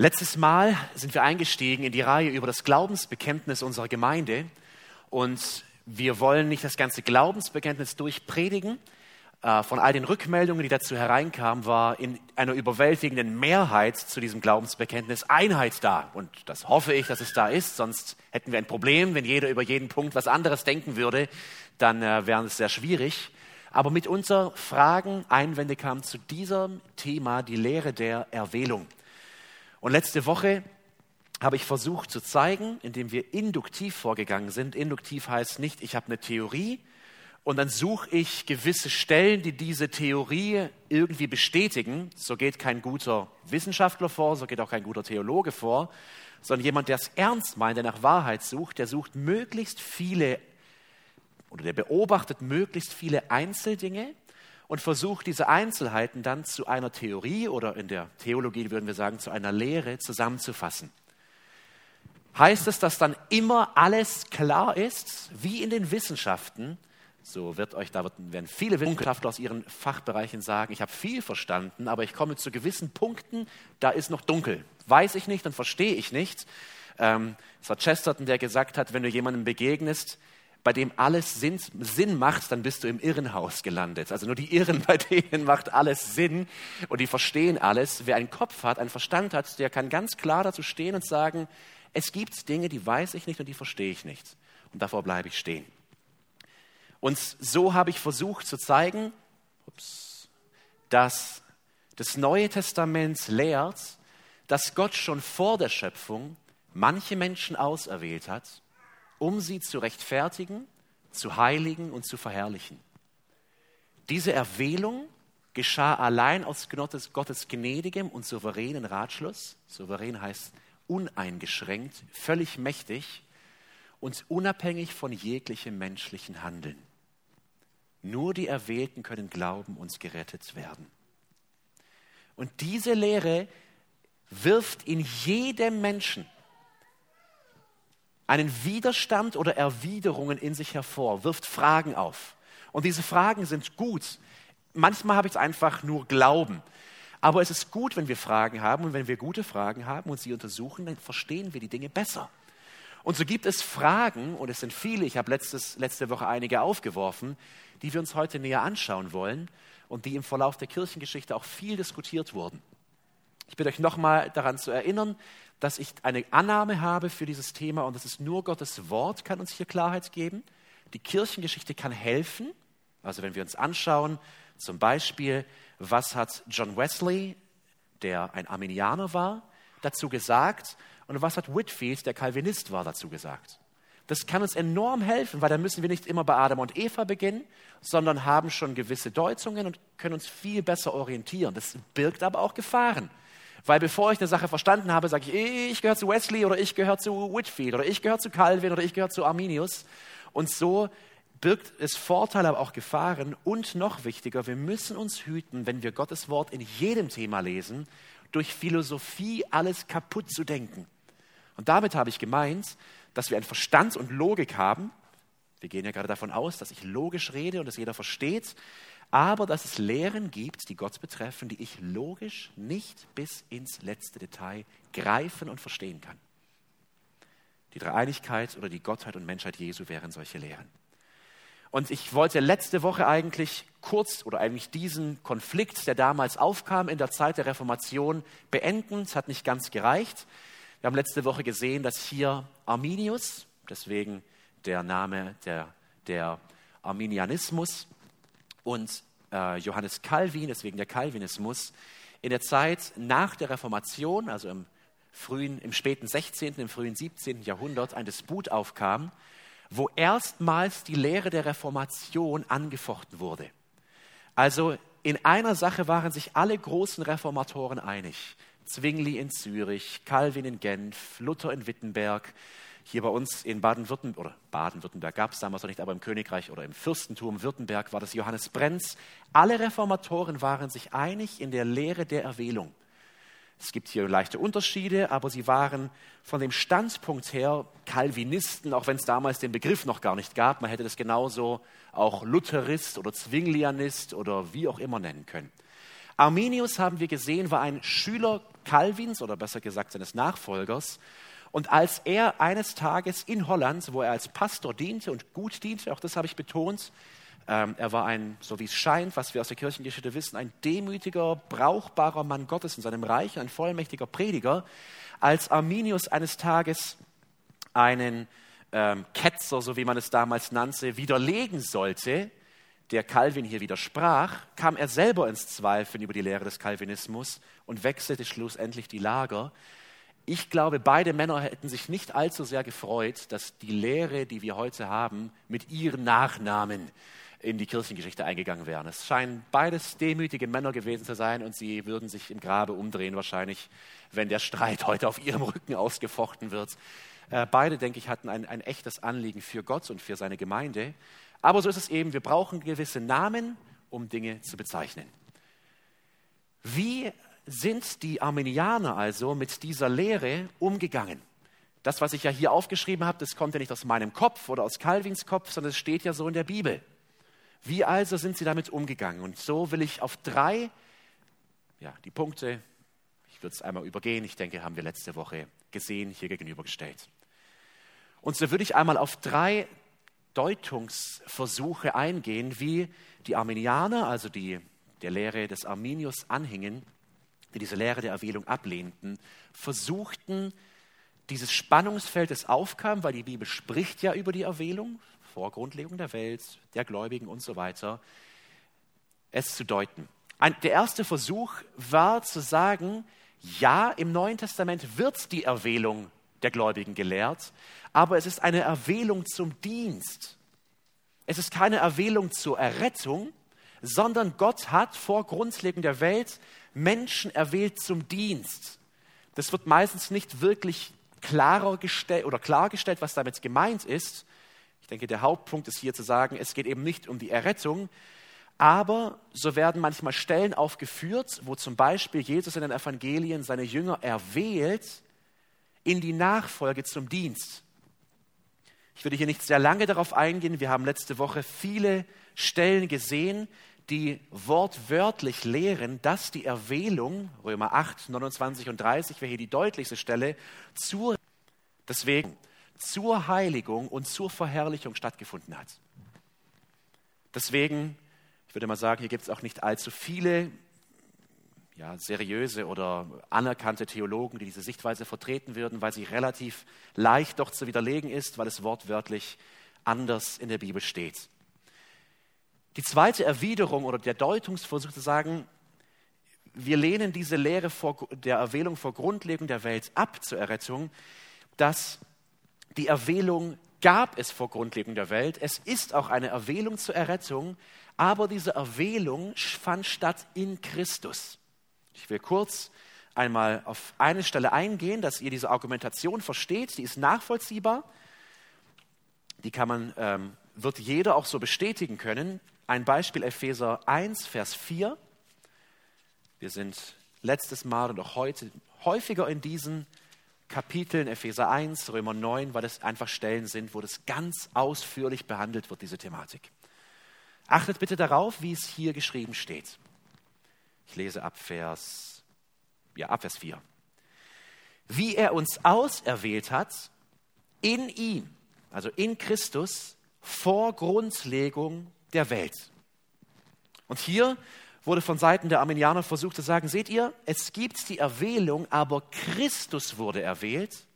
Letztes Mal sind wir eingestiegen in die Reihe über das Glaubensbekenntnis unserer Gemeinde und wir wollen nicht das ganze Glaubensbekenntnis durchpredigen. Äh, von all den Rückmeldungen, die dazu hereinkamen, war in einer überwältigenden Mehrheit zu diesem Glaubensbekenntnis Einheit da. Und das hoffe ich, dass es da ist, sonst hätten wir ein Problem, wenn jeder über jeden Punkt was anderes denken würde, dann äh, wäre es sehr schwierig. Aber mitunter Fragen, Einwände kamen zu diesem Thema, die Lehre der Erwählung. Und letzte Woche habe ich versucht zu zeigen, indem wir induktiv vorgegangen sind. Induktiv heißt nicht, ich habe eine Theorie und dann suche ich gewisse Stellen, die diese Theorie irgendwie bestätigen. So geht kein guter Wissenschaftler vor, so geht auch kein guter Theologe vor, sondern jemand, der es ernst meint, der nach Wahrheit sucht, der sucht möglichst viele oder der beobachtet möglichst viele Einzeldinge und versucht diese Einzelheiten dann zu einer Theorie oder in der Theologie würden wir sagen zu einer Lehre zusammenzufassen. Heißt es, dass dann immer alles klar ist, wie in den Wissenschaften? So wird euch, da werden viele Wissenschaftler aus ihren Fachbereichen sagen, ich habe viel verstanden, aber ich komme zu gewissen Punkten, da ist noch dunkel. Weiß ich nicht und verstehe ich nicht. Ähm, es war Chesterton, der gesagt hat, wenn du jemandem begegnest, bei dem alles Sinn, Sinn macht, dann bist du im Irrenhaus gelandet. Also nur die Irren, bei denen macht alles Sinn und die verstehen alles. Wer einen Kopf hat, einen Verstand hat, der kann ganz klar dazu stehen und sagen, es gibt Dinge, die weiß ich nicht und die verstehe ich nicht. Und davor bleibe ich stehen. Und so habe ich versucht zu zeigen, ups, dass das Neue Testament lehrt, dass Gott schon vor der Schöpfung manche Menschen auserwählt hat, um sie zu rechtfertigen, zu heiligen und zu verherrlichen. Diese Erwählung geschah allein aus Gottes, Gottes gnädigem und souveränen Ratschluss. Souverän heißt uneingeschränkt, völlig mächtig und unabhängig von jeglichem menschlichen Handeln. Nur die Erwählten können glauben und gerettet werden. Und diese Lehre wirft in jedem Menschen einen Widerstand oder Erwiderungen in sich hervor, wirft Fragen auf. Und diese Fragen sind gut. Manchmal habe ich es einfach nur Glauben. Aber es ist gut, wenn wir Fragen haben und wenn wir gute Fragen haben und sie untersuchen, dann verstehen wir die Dinge besser. Und so gibt es Fragen, und es sind viele, ich habe letzte Woche einige aufgeworfen, die wir uns heute näher anschauen wollen und die im Verlauf der Kirchengeschichte auch viel diskutiert wurden. Ich bitte euch nochmal daran zu erinnern, dass ich eine Annahme habe für dieses Thema und das ist nur Gottes Wort kann uns hier Klarheit geben. Die Kirchengeschichte kann helfen. Also wenn wir uns anschauen, zum Beispiel, was hat John Wesley, der ein Arminianer war, dazu gesagt und was hat Whitfield, der Calvinist war, dazu gesagt. Das kann uns enorm helfen, weil da müssen wir nicht immer bei Adam und Eva beginnen, sondern haben schon gewisse Deutungen und können uns viel besser orientieren. Das birgt aber auch Gefahren. Weil bevor ich eine Sache verstanden habe, sage ich, ich gehöre zu Wesley oder ich gehöre zu Whitfield oder ich gehöre zu Calvin oder ich gehöre zu Arminius. Und so birgt es Vorteile, aber auch Gefahren. Und noch wichtiger, wir müssen uns hüten, wenn wir Gottes Wort in jedem Thema lesen, durch Philosophie alles kaputt zu denken. Und damit habe ich gemeint, dass wir einen Verstand und Logik haben. Wir gehen ja gerade davon aus, dass ich logisch rede und dass jeder versteht aber dass es Lehren gibt, die Gott betreffen, die ich logisch nicht bis ins letzte Detail greifen und verstehen kann. Die Dreieinigkeit oder die Gottheit und Menschheit Jesu wären solche Lehren. Und ich wollte letzte Woche eigentlich kurz oder eigentlich diesen Konflikt, der damals aufkam in der Zeit der Reformation, beenden. Es hat nicht ganz gereicht. Wir haben letzte Woche gesehen, dass hier Arminius, deswegen der Name der, der Arminianismus, und äh, Johannes Calvin, deswegen der Calvinismus, in der Zeit nach der Reformation, also im, frühen, im späten 16., im frühen 17. Jahrhundert, ein Disput aufkam, wo erstmals die Lehre der Reformation angefochten wurde. Also in einer Sache waren sich alle großen Reformatoren einig. Zwingli in Zürich, Calvin in Genf, Luther in Wittenberg, hier bei uns in Baden-Württemberg, oder Baden-Württemberg gab es damals noch nicht, aber im Königreich oder im Fürstentum Württemberg war das Johannes Brenz. Alle Reformatoren waren sich einig in der Lehre der Erwählung. Es gibt hier leichte Unterschiede, aber sie waren von dem Standpunkt her Calvinisten, auch wenn es damals den Begriff noch gar nicht gab. Man hätte das genauso auch Lutherist oder Zwinglianist oder wie auch immer nennen können. Arminius haben wir gesehen, war ein Schüler Calvins oder besser gesagt seines Nachfolgers. Und als er eines Tages in Holland, wo er als Pastor diente und gut diente, auch das habe ich betont, ähm, er war ein, so wie es scheint, was wir aus der Kirchengeschichte wissen, ein demütiger, brauchbarer Mann Gottes in seinem Reich, ein vollmächtiger Prediger. Als Arminius eines Tages einen ähm, Ketzer, so wie man es damals nannte, widerlegen sollte, der Calvin hier widersprach, kam er selber ins Zweifeln über die Lehre des Calvinismus und wechselte schlussendlich die Lager. Ich glaube, beide Männer hätten sich nicht allzu sehr gefreut, dass die Lehre, die wir heute haben, mit ihren Nachnamen in die Kirchengeschichte eingegangen wären. Es scheinen beides demütige Männer gewesen zu sein und sie würden sich im Grabe umdrehen wahrscheinlich, wenn der Streit heute auf ihrem Rücken ausgefochten wird. Äh, beide, denke ich, hatten ein, ein echtes Anliegen für Gott und für seine Gemeinde. Aber so ist es eben, wir brauchen gewisse Namen, um Dinge zu bezeichnen. Wie sind die Armenianer also mit dieser Lehre umgegangen? Das, was ich ja hier aufgeschrieben habe, das kommt ja nicht aus meinem Kopf oder aus Calvins Kopf, sondern es steht ja so in der Bibel. Wie also sind sie damit umgegangen? Und so will ich auf drei, ja, die Punkte, ich würde es einmal übergehen, ich denke, haben wir letzte Woche gesehen, hier gegenübergestellt. Und so würde ich einmal auf drei Deutungsversuche eingehen, wie die Arminianer, also die der Lehre des Arminius anhingen, die diese Lehre der Erwählung ablehnten, versuchten, dieses Spannungsfeld, das aufkam, weil die Bibel spricht ja über die Erwählung, vor Grundlegung der Welt, der Gläubigen und so weiter, es zu deuten. Ein, der erste Versuch war zu sagen, ja, im Neuen Testament wird die Erwählung der Gläubigen gelehrt, aber es ist eine Erwählung zum Dienst. Es ist keine Erwählung zur Errettung, sondern Gott hat vor Grundlegung der Welt Menschen erwählt zum Dienst. Das wird meistens nicht wirklich klarer gestellt oder klargestellt, was damit gemeint ist. Ich denke, der Hauptpunkt ist hier zu sagen, es geht eben nicht um die Errettung, aber so werden manchmal Stellen aufgeführt, wo zum Beispiel Jesus in den Evangelien seine Jünger erwählt in die Nachfolge zum Dienst. Ich würde hier nicht sehr lange darauf eingehen. Wir haben letzte Woche viele Stellen gesehen, die wortwörtlich lehren, dass die Erwählung, Römer 8, 29 und 30 wäre hier die deutlichste Stelle, zur, deswegen, zur Heiligung und zur Verherrlichung stattgefunden hat. Deswegen, ich würde mal sagen, hier gibt es auch nicht allzu viele ja, seriöse oder anerkannte Theologen, die diese Sichtweise vertreten würden, weil sie relativ leicht doch zu widerlegen ist, weil es wortwörtlich anders in der Bibel steht. Die zweite Erwiderung oder der Deutungsversuch zu sagen, wir lehnen diese Lehre vor, der Erwählung vor Grundlegung der Welt ab zur Errettung, dass die Erwählung gab es vor Grundlegung der Welt. Es ist auch eine Erwählung zur Errettung, aber diese Erwählung fand statt in Christus. Ich will kurz einmal auf eine Stelle eingehen, dass ihr diese Argumentation versteht. Die ist nachvollziehbar. Die kann man, ähm, wird jeder auch so bestätigen können. Ein Beispiel Epheser 1, Vers 4. Wir sind letztes Mal und auch heute häufiger in diesen Kapiteln, Epheser 1, Römer 9, weil es einfach Stellen sind, wo das ganz ausführlich behandelt wird, diese Thematik. Achtet bitte darauf, wie es hier geschrieben steht. Ich lese ab Vers, ja, ab Vers 4. Wie er uns auserwählt hat, in ihm, also in Christus, vor Grundlegung der Welt. Und hier wurde von Seiten der Armenianer versucht zu sagen, seht ihr, es gibt die Erwählung, aber Christus wurde erwählt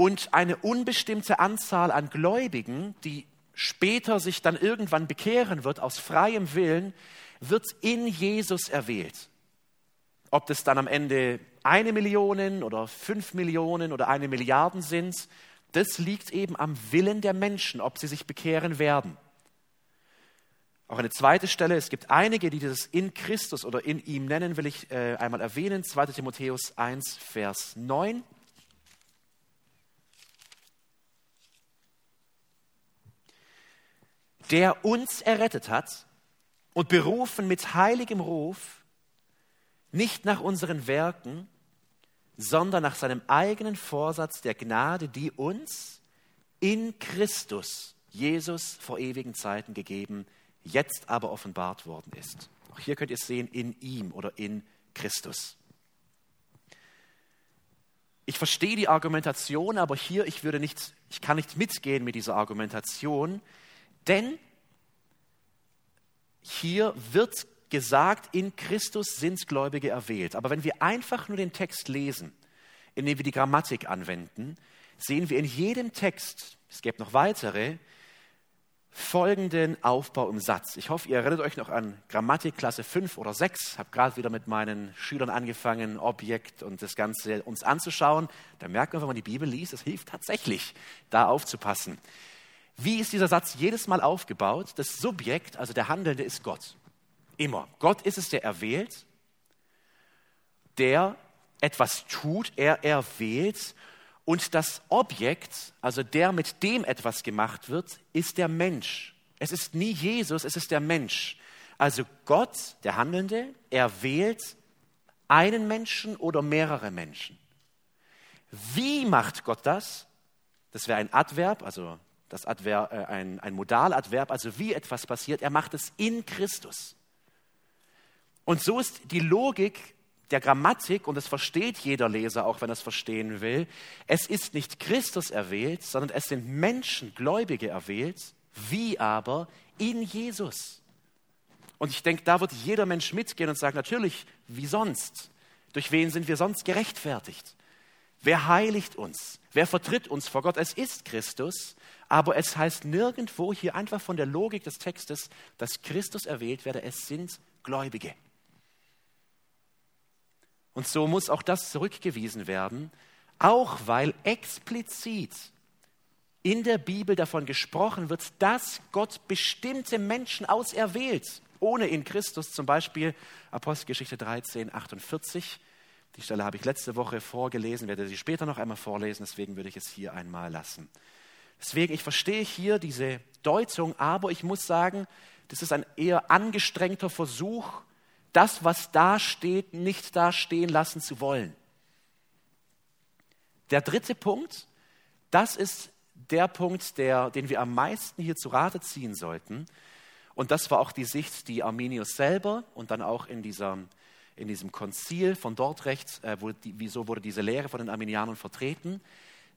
und eine unbestimmte Anzahl an Gläubigen, die später sich dann irgendwann bekehren wird aus freiem Willen, wird in Jesus erwählt. Ob das dann am Ende eine Million oder fünf Millionen oder eine Milliarde sind, das liegt eben am Willen der Menschen, ob sie sich bekehren werden. Auch eine zweite Stelle, es gibt einige, die dieses in Christus oder in ihm nennen, will ich äh, einmal erwähnen. 2 Timotheus 1, Vers 9. Der uns errettet hat und berufen mit heiligem Ruf, nicht nach unseren Werken, sondern nach seinem eigenen Vorsatz der Gnade, die uns in Christus, Jesus, vor ewigen Zeiten gegeben, jetzt aber offenbart worden ist. Auch hier könnt ihr es sehen, in ihm oder in Christus. verstehe die Argumentation, aber hier, ich würde nicht, ich kann nicht mitgehen mit dieser Argumentation, denn hier wird gesagt, in Christus sind Gläubige erwählt. Aber wenn wir einfach nur den Text lesen, indem wir die Grammatik anwenden, sehen wir in jedem Text, es gibt noch weitere, folgenden Aufbau im Satz. Ich hoffe, ihr erinnert euch noch an Grammatik Klasse 5 oder 6. Ich habe gerade wieder mit meinen Schülern angefangen, Objekt und das Ganze uns anzuschauen. Da merkt man, wenn man die Bibel liest, es hilft tatsächlich, da aufzupassen. Wie ist dieser Satz jedes Mal aufgebaut? Das Subjekt, also der Handelnde, ist Gott. Immer. Gott ist es, der erwählt, der etwas tut, er erwählt und das Objekt, also der, mit dem etwas gemacht wird, ist der Mensch. Es ist nie Jesus, es ist der Mensch. Also Gott, der Handelnde, erwählt einen Menschen oder mehrere Menschen. Wie macht Gott das? Das wäre ein Adverb, also das Adverb, äh, ein, ein Modaladverb, also wie etwas passiert. Er macht es in Christus. Und so ist die Logik der Grammatik, und das versteht jeder Leser, auch wenn er es verstehen will, es ist nicht Christus erwählt, sondern es sind Menschen, Gläubige erwählt, wie aber in Jesus. Und ich denke, da wird jeder Mensch mitgehen und sagen, natürlich, wie sonst? Durch wen sind wir sonst gerechtfertigt? Wer heiligt uns? Wer vertritt uns vor Gott? Es ist Christus, aber es heißt nirgendwo hier einfach von der Logik des Textes, dass Christus erwählt werde. Es sind Gläubige. Und so muss auch das zurückgewiesen werden, auch weil explizit in der Bibel davon gesprochen wird, dass Gott bestimmte Menschen auserwählt, ohne in Christus, zum Beispiel Apostelgeschichte 13, 48. Die Stelle habe ich letzte Woche vorgelesen, werde sie später noch einmal vorlesen, deswegen würde ich es hier einmal lassen. Deswegen, ich verstehe hier diese Deutung, aber ich muss sagen, das ist ein eher angestrengter Versuch, das, was da steht, nicht da stehen lassen zu wollen. Der dritte Punkt, das ist der Punkt, der, den wir am meisten hier zu Rate ziehen sollten. Und das war auch die Sicht, die Arminius selber und dann auch in, dieser, in diesem Konzil von Dordrecht, äh, wo die, wieso wurde diese Lehre von den Arminianern vertreten,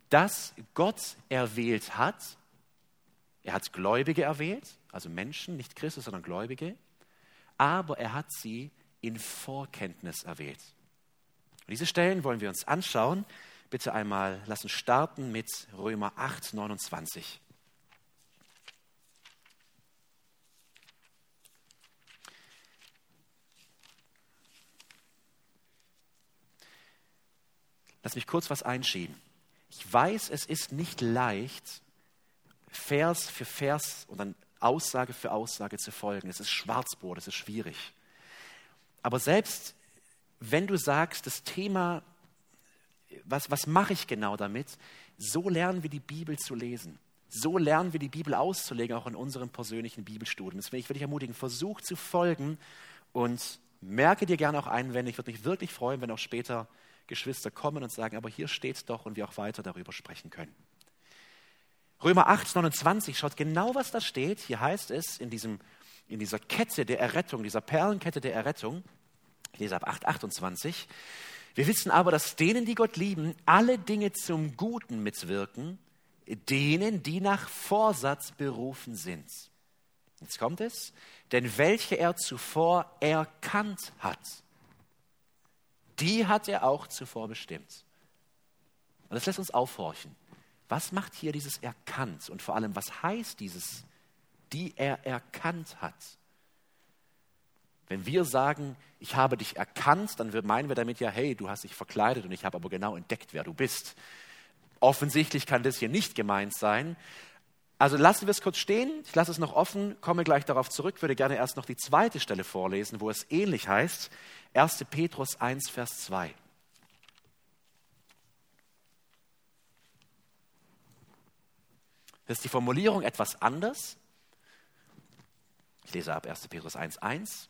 dass Gott erwählt hat, er hat Gläubige erwählt, also Menschen, nicht Christus, sondern Gläubige, aber er hat sie in Vorkenntnis erwählt. Und diese Stellen wollen wir uns anschauen. Bitte einmal lassen starten mit Römer 8, 29. Lass mich kurz was einschieben. Ich weiß, es ist nicht leicht, Vers für Vers und dann Aussage für Aussage zu folgen. Es ist Schwarzbrot, es ist schwierig. Aber selbst wenn du sagst, das Thema, was, was mache ich genau damit, so lernen wir die Bibel zu lesen. So lernen wir die Bibel auszulegen, auch in unserem persönlichen Bibelstudium. Deswegen ich würde dich ermutigen, versuch zu folgen und merke dir gerne auch Einwände. Ich würde mich wirklich freuen, wenn auch später Geschwister kommen und sagen, aber hier steht doch und wir auch weiter darüber sprechen können. Römer 8, 29 schaut genau, was da steht. Hier heißt es in, diesem, in dieser Kette der Errettung, dieser Perlenkette der Errettung, ich lese ab 8, 28, wir wissen aber, dass denen, die Gott lieben, alle Dinge zum Guten mitwirken, denen, die nach Vorsatz berufen sind. Jetzt kommt es, denn welche er zuvor erkannt hat, die hat er auch zuvor bestimmt. Und das lässt uns aufhorchen. Was macht hier dieses erkannt und vor allem, was heißt dieses, die er erkannt hat? Wenn wir sagen, ich habe dich erkannt, dann meinen wir damit ja, hey, du hast dich verkleidet und ich habe aber genau entdeckt, wer du bist. Offensichtlich kann das hier nicht gemeint sein. Also lassen wir es kurz stehen, ich lasse es noch offen, komme gleich darauf zurück, würde gerne erst noch die zweite Stelle vorlesen, wo es ähnlich heißt. 1. Petrus 1, Vers 2. Das ist die Formulierung etwas anders. Ich lese ab 1. Petrus 1.1.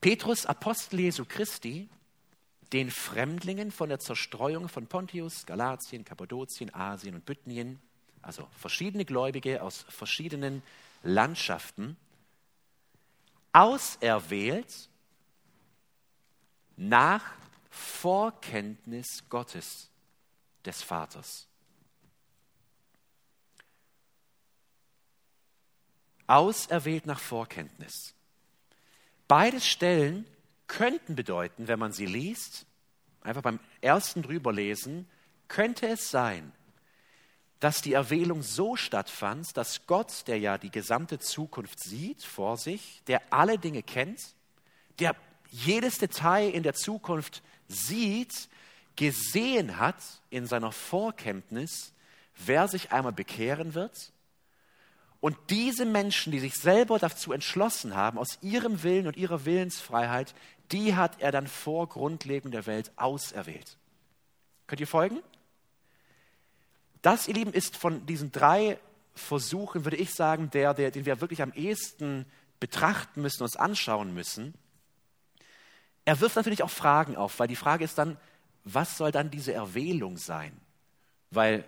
Petrus, Apostel Jesu Christi, den Fremdlingen von der Zerstreuung von Pontius, Galatien, Kappadokien, Asien und Bithynien, also verschiedene Gläubige aus verschiedenen Landschaften, auserwählt nach Vorkenntnis Gottes, des Vaters. Auserwählt nach Vorkenntnis. Beide Stellen könnten bedeuten, wenn man sie liest, einfach beim ersten drüberlesen, könnte es sein, dass die Erwählung so stattfand, dass Gott, der ja die gesamte Zukunft sieht vor sich, der alle Dinge kennt, der jedes Detail in der Zukunft sieht, gesehen hat in seiner Vorkenntnis, wer sich einmal bekehren wird. Und diese Menschen, die sich selber dazu entschlossen haben, aus ihrem Willen und ihrer Willensfreiheit, die hat er dann vor Grundlegung der Welt auserwählt. Könnt ihr folgen? Das, ihr Lieben, ist von diesen drei Versuchen, würde ich sagen, der, der, den wir wirklich am ehesten betrachten müssen, uns anschauen müssen. Er wirft natürlich auch Fragen auf, weil die Frage ist dann, was soll dann diese Erwählung sein? Weil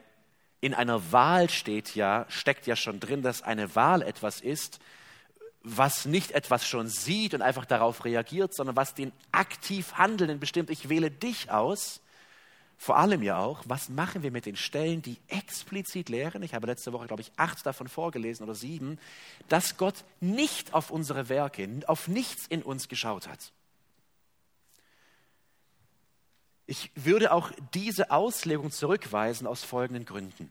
in einer Wahl steht ja, steckt ja schon drin, dass eine Wahl etwas ist, was nicht etwas schon sieht und einfach darauf reagiert, sondern was den aktiv Handelnden bestimmt. Ich wähle dich aus. Vor allem ja auch, was machen wir mit den Stellen, die explizit lehren? Ich habe letzte Woche, glaube ich, acht davon vorgelesen oder sieben, dass Gott nicht auf unsere Werke, auf nichts in uns geschaut hat. Ich würde auch diese Auslegung zurückweisen aus folgenden Gründen.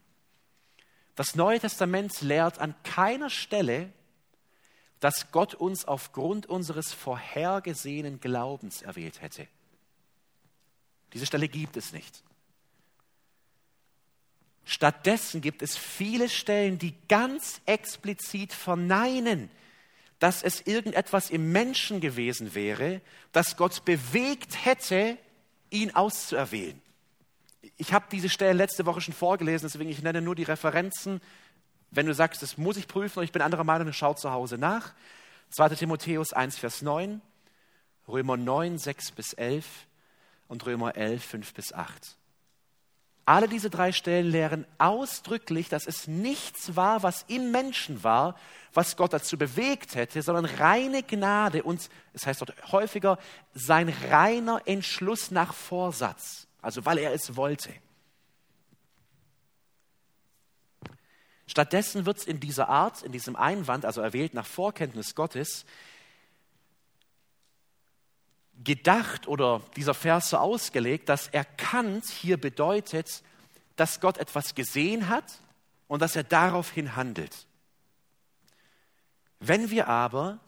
Das Neue Testament lehrt an keiner Stelle, dass Gott uns aufgrund unseres vorhergesehenen Glaubens erwählt hätte. Diese Stelle gibt es nicht. Stattdessen gibt es viele Stellen, die ganz explizit verneinen, dass es irgendetwas im Menschen gewesen wäre, das Gott bewegt hätte, ihn auszuerwählen. Ich habe diese Stellen letzte Woche schon vorgelesen, deswegen ich nenne nur die Referenzen. Wenn du sagst, das muss ich prüfen und ich bin anderer Meinung, dann schau zu Hause nach. 2. Timotheus 1, Vers 9, Römer 9, 6 bis 11 und Römer 11, 5 bis 8. Alle diese drei Stellen lehren ausdrücklich, dass es nichts war, was im Menschen war, was Gott dazu bewegt hätte, sondern reine Gnade und, es heißt dort häufiger, sein reiner Entschluss nach Vorsatz, also weil er es wollte. Stattdessen wird es in dieser Art, in diesem Einwand, also erwählt nach Vorkenntnis Gottes, gedacht oder dieser Vers so ausgelegt, dass erkannt hier bedeutet, dass Gott etwas gesehen hat und dass er daraufhin handelt. Wenn wir aber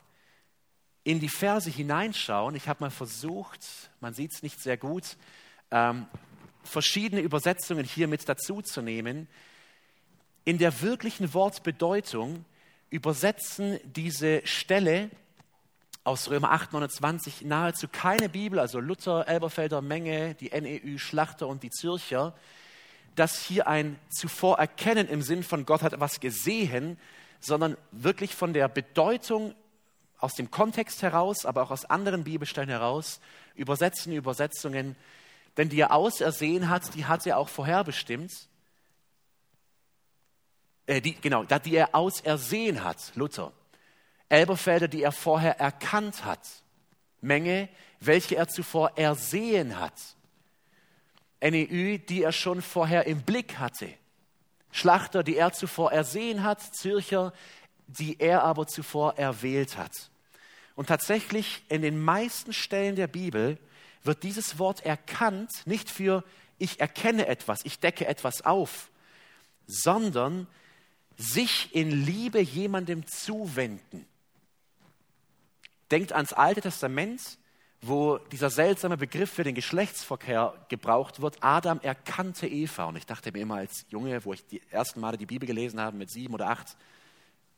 in die Verse hineinschauen, ich habe mal versucht, man sieht es nicht sehr gut, ähm, verschiedene Übersetzungen hier mit dazu in der wirklichen Wortbedeutung übersetzen diese Stelle aus Römer 8, 29 nahezu keine Bibel, also Luther, Elberfelder Menge, die NEU, Schlachter und die Zürcher, dass hier ein zuvor Erkennen im Sinn von Gott hat etwas gesehen, sondern wirklich von der Bedeutung aus dem Kontext heraus, aber auch aus anderen Bibelstellen heraus, übersetzen Übersetzungen, denn die er ausersehen hat, die hat er auch vorherbestimmt. Äh, die, genau, die er ausersehen hat, Luther. Elberfelder, die er vorher erkannt hat. Menge, welche er zuvor ersehen hat. NEU, die er schon vorher im Blick hatte. Schlachter, die er zuvor ersehen hat. Zürcher, die er aber zuvor erwählt hat. Und tatsächlich in den meisten Stellen der Bibel wird dieses Wort erkannt nicht für ich erkenne etwas, ich decke etwas auf, sondern sich in Liebe jemandem zuwenden. Denkt ans Alte Testament, wo dieser seltsame Begriff für den Geschlechtsverkehr gebraucht wird. Adam erkannte Eva. Und ich dachte mir immer als Junge, wo ich die ersten Male die Bibel gelesen habe mit sieben oder acht,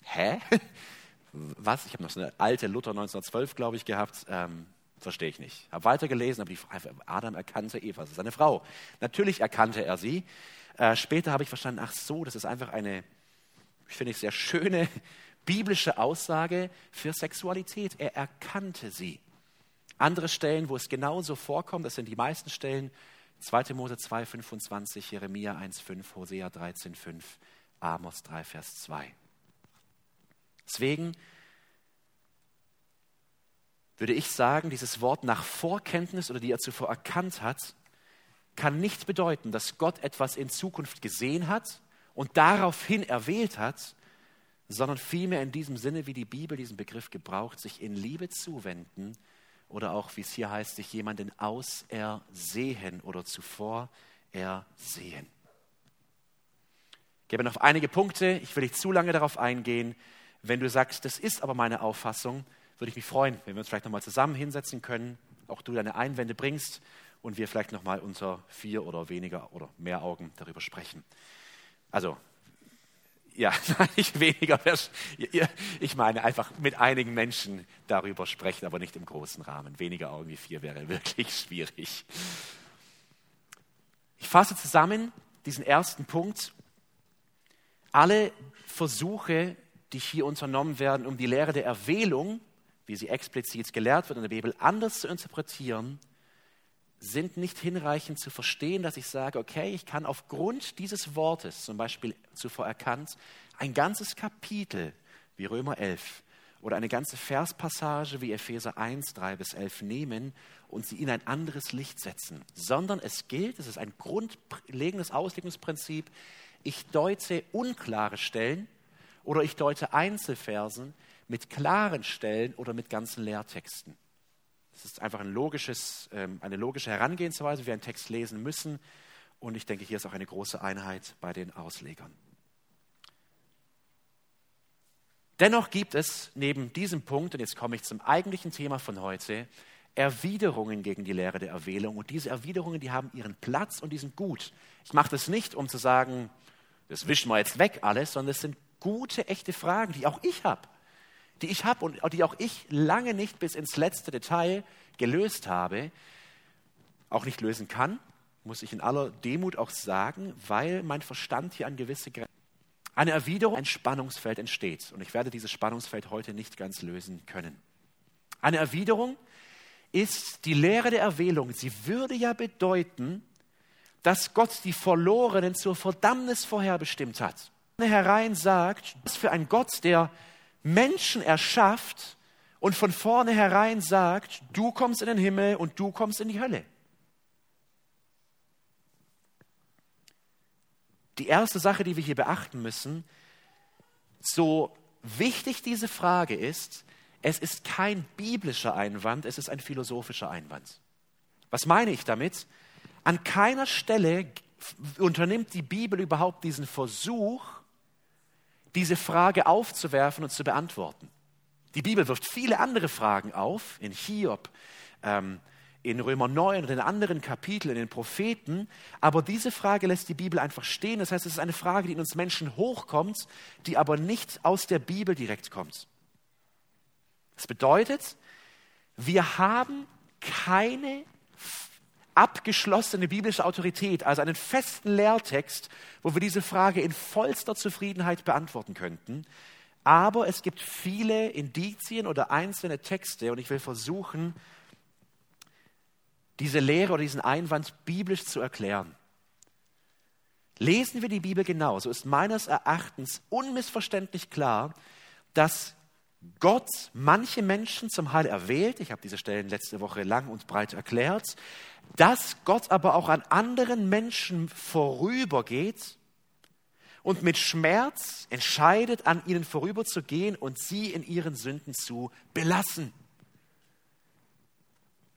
hä? Was? Ich habe noch so eine alte Luther 1912, glaube ich, gehabt. Ähm, verstehe ich nicht. Habe weitergelesen, aber die Frage, Adam erkannte Eva, das ist seine Frau. Natürlich erkannte er sie. Äh, später habe ich verstanden, ach so, das ist einfach eine, ich finde ich, sehr schöne biblische Aussage für Sexualität. Er erkannte sie. Andere Stellen, wo es genauso vorkommt, das sind die meisten Stellen, 2. Mose 2, 25, Jeremia 1, 5, Hosea 13, 5, Amos 3, Vers 2. Deswegen würde ich sagen, dieses Wort nach Vorkenntnis oder die er zuvor erkannt hat, kann nicht bedeuten, dass Gott etwas in Zukunft gesehen hat und daraufhin erwählt hat, sondern vielmehr in diesem Sinne, wie die Bibel diesen Begriff gebraucht, sich in Liebe zuwenden oder auch, wie es hier heißt, sich jemanden ausersehen oder zuvor ersehen. Ich gebe noch einige Punkte, ich will nicht zu lange darauf eingehen. Wenn du sagst, das ist aber meine Auffassung, würde ich mich freuen, wenn wir uns vielleicht nochmal zusammen hinsetzen können, auch du deine Einwände bringst und wir vielleicht nochmal unter vier oder weniger oder mehr Augen darüber sprechen. Also, ja, nicht weniger, ich meine einfach mit einigen Menschen darüber sprechen, aber nicht im großen Rahmen. Weniger Augen wie vier wäre wirklich schwierig. Ich fasse zusammen diesen ersten Punkt. Alle Versuche, die hier unternommen werden, um die Lehre der Erwählung wie sie explizit gelehrt wird in der Bibel, anders zu interpretieren, sind nicht hinreichend zu verstehen, dass ich sage, okay, ich kann aufgrund dieses Wortes, zum Beispiel zuvor erkannt, ein ganzes Kapitel wie Römer 11 oder eine ganze Verspassage wie Epheser 1, 3 bis 11 nehmen und sie in ein anderes Licht setzen, sondern es gilt, es ist ein grundlegendes Auslegungsprinzip, ich deute unklare Stellen oder ich deute Einzelversen mit klaren Stellen oder mit ganzen Lehrtexten. Das ist einfach ein logisches, ähm, eine logische Herangehensweise, wie wir einen Text lesen müssen. Und ich denke, hier ist auch eine große Einheit bei den Auslegern. Dennoch gibt es neben diesem Punkt, und jetzt komme ich zum eigentlichen Thema von heute, Erwiderungen gegen die Lehre der Erwählung. Und diese Erwiderungen, die haben ihren Platz und die sind gut. Ich mache das nicht, um zu sagen, das wischen wir jetzt weg alles, sondern es sind gute, echte Fragen, die auch ich habe die ich habe und die auch ich lange nicht bis ins letzte Detail gelöst habe, auch nicht lösen kann, muss ich in aller Demut auch sagen, weil mein Verstand hier an gewisse Grenzen. Eine Erwiderung, ein Spannungsfeld entsteht. Und ich werde dieses Spannungsfeld heute nicht ganz lösen können. Eine Erwiderung ist die Lehre der Erwählung. Sie würde ja bedeuten, dass Gott die Verlorenen zur Verdammnis vorherbestimmt hat. Herein sagt, was für ein Gott, der Menschen erschafft und von vornherein sagt, du kommst in den Himmel und du kommst in die Hölle. Die erste Sache, die wir hier beachten müssen, so wichtig diese Frage ist, es ist kein biblischer Einwand, es ist ein philosophischer Einwand. Was meine ich damit? An keiner Stelle unternimmt die Bibel überhaupt diesen Versuch, diese Frage aufzuwerfen und zu beantworten. Die Bibel wirft viele andere Fragen auf, in Hiob, ähm, in Römer 9 und in anderen Kapiteln, in den Propheten, aber diese Frage lässt die Bibel einfach stehen. Das heißt, es ist eine Frage, die in uns Menschen hochkommt, die aber nicht aus der Bibel direkt kommt. Das bedeutet, wir haben keine abgeschlossene biblische Autorität, also einen festen Lehrtext, wo wir diese Frage in vollster Zufriedenheit beantworten könnten. Aber es gibt viele Indizien oder einzelne Texte und ich will versuchen, diese Lehre oder diesen Einwand biblisch zu erklären. Lesen wir die Bibel genau, so ist meines Erachtens unmissverständlich klar, dass Gott manche Menschen zum Heil erwählt. Ich habe diese Stellen letzte Woche lang und breit erklärt dass Gott aber auch an anderen Menschen vorübergeht und mit Schmerz entscheidet, an ihnen vorüberzugehen und sie in ihren Sünden zu belassen.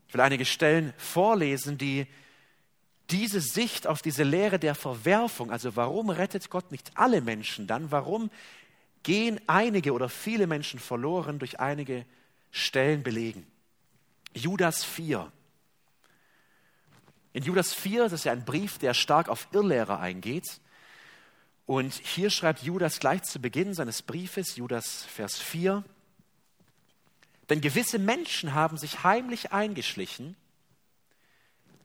Ich will einige Stellen vorlesen, die diese Sicht auf diese Lehre der Verwerfung, also warum rettet Gott nicht alle Menschen dann, warum gehen einige oder viele Menschen verloren, durch einige Stellen belegen. Judas 4, in Judas 4, das ist ja ein Brief, der stark auf Irrlehrer eingeht. Und hier schreibt Judas gleich zu Beginn seines Briefes, Judas Vers 4, denn gewisse Menschen haben sich heimlich eingeschlichen,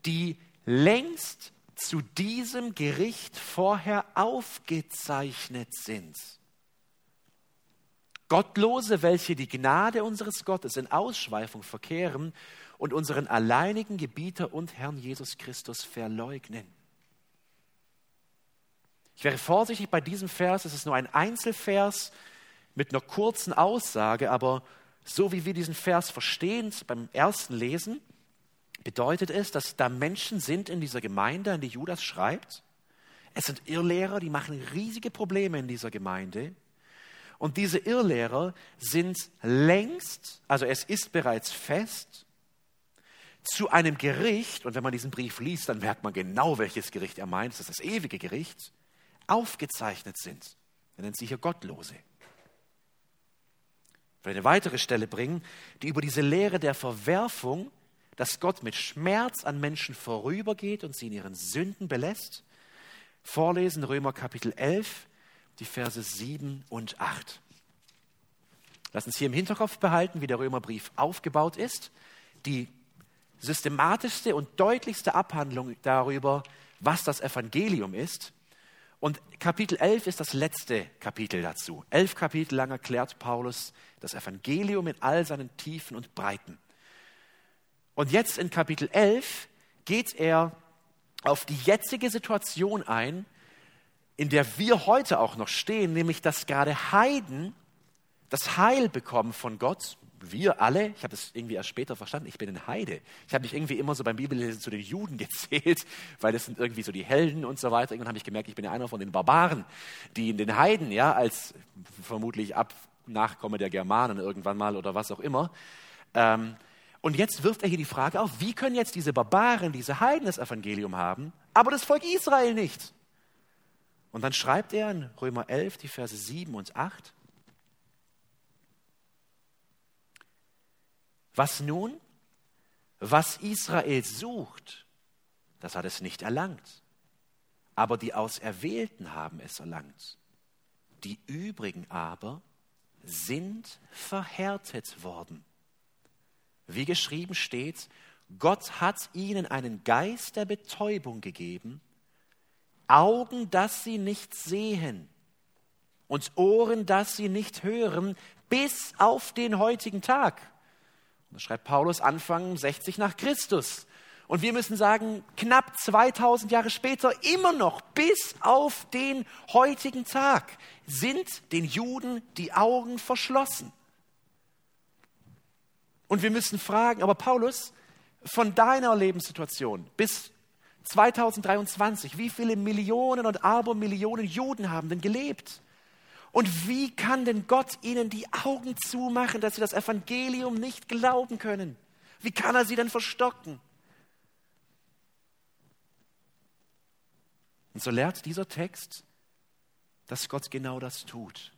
die längst zu diesem Gericht vorher aufgezeichnet sind. Gottlose, welche die Gnade unseres Gottes in Ausschweifung verkehren und unseren alleinigen Gebieter und Herrn Jesus Christus verleugnen. Ich wäre vorsichtig bei diesem Vers, es ist nur ein Einzelvers mit einer kurzen Aussage, aber so wie wir diesen Vers verstehen beim ersten Lesen, bedeutet es, dass da Menschen sind in dieser Gemeinde, an die Judas schreibt. Es sind Irrlehrer, die machen riesige Probleme in dieser Gemeinde. Und diese Irrlehrer sind längst, also es ist bereits fest, zu einem Gericht, und wenn man diesen Brief liest, dann merkt man genau, welches Gericht er meint, das ist das ewige Gericht, aufgezeichnet sind. Er nennt sie hier Gottlose. Ich will eine weitere Stelle bringen, die über diese Lehre der Verwerfung, dass Gott mit Schmerz an Menschen vorübergeht und sie in ihren Sünden belässt, vorlesen, Römer Kapitel 11, die Verse 7 und 8. Lass uns hier im Hinterkopf behalten, wie der Römerbrief aufgebaut ist. Die systematischste und deutlichste Abhandlung darüber, was das Evangelium ist. Und Kapitel 11 ist das letzte Kapitel dazu. Elf Kapitel lang erklärt Paulus das Evangelium in all seinen Tiefen und Breiten. Und jetzt in Kapitel 11 geht er auf die jetzige Situation ein, in der wir heute auch noch stehen, nämlich dass gerade Heiden das Heil bekommen von Gott. Wir alle, ich habe das irgendwie erst später verstanden, ich bin ein Heide. Ich habe mich irgendwie immer so beim Bibellesen zu den Juden gezählt, weil das sind irgendwie so die Helden und so weiter. Irgendwann habe ich gemerkt, ich bin ja einer von den Barbaren, die in den Heiden, ja, als vermutlich ab Nachkomme der Germanen irgendwann mal oder was auch immer. Ähm, und jetzt wirft er hier die Frage auf, wie können jetzt diese Barbaren, diese Heiden das Evangelium haben, aber das Volk Israel nicht? Und dann schreibt er in Römer 11, die Verse 7 und 8, Was nun? Was Israel sucht, das hat es nicht erlangt. Aber die Auserwählten haben es erlangt. Die übrigen aber sind verhärtet worden. Wie geschrieben steht, Gott hat ihnen einen Geist der Betäubung gegeben, Augen, dass sie nicht sehen und Ohren, dass sie nicht hören, bis auf den heutigen Tag. Das schreibt Paulus Anfang 60 nach Christus. Und wir müssen sagen, knapp 2000 Jahre später, immer noch bis auf den heutigen Tag, sind den Juden die Augen verschlossen. Und wir müssen fragen, aber Paulus, von deiner Lebenssituation bis 2023, wie viele Millionen und Abermillionen Juden haben denn gelebt? Und wie kann denn Gott ihnen die Augen zumachen, dass sie das Evangelium nicht glauben können? Wie kann er sie denn verstocken? Und so lehrt dieser Text, dass Gott genau das tut.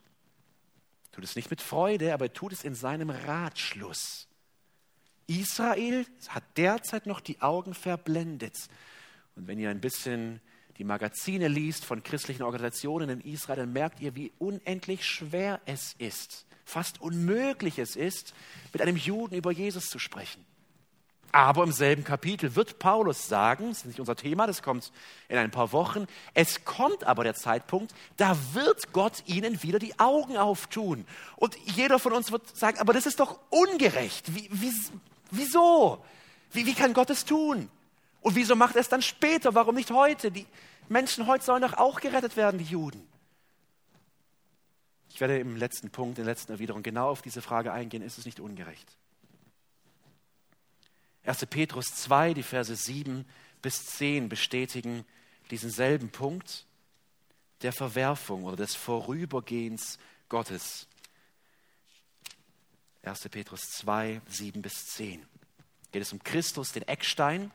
Tut es nicht mit Freude, aber er tut es in seinem Ratschluss. Israel hat derzeit noch die Augen verblendet. Und wenn ihr ein bisschen die Magazine liest von christlichen Organisationen in Israel, dann merkt ihr, wie unendlich schwer es ist, fast unmöglich es ist, mit einem Juden über Jesus zu sprechen. Aber im selben Kapitel wird Paulus sagen, das ist nicht unser Thema, das kommt in ein paar Wochen, es kommt aber der Zeitpunkt, da wird Gott ihnen wieder die Augen auftun. Und jeder von uns wird sagen, aber das ist doch ungerecht. Wie, wie, wieso? Wie, wie kann Gott es tun? Und wieso macht er es dann später? Warum nicht heute? Die Menschen heute sollen doch auch gerettet werden, die Juden. Ich werde im letzten Punkt, in der letzten Erwiderung genau auf diese Frage eingehen. Ist es nicht ungerecht? 1. Petrus 2, die Verse 7 bis 10 bestätigen diesen selben Punkt der Verwerfung oder des Vorübergehens Gottes. 1. Petrus 2, 7 bis 10. Geht es um Christus, den Eckstein,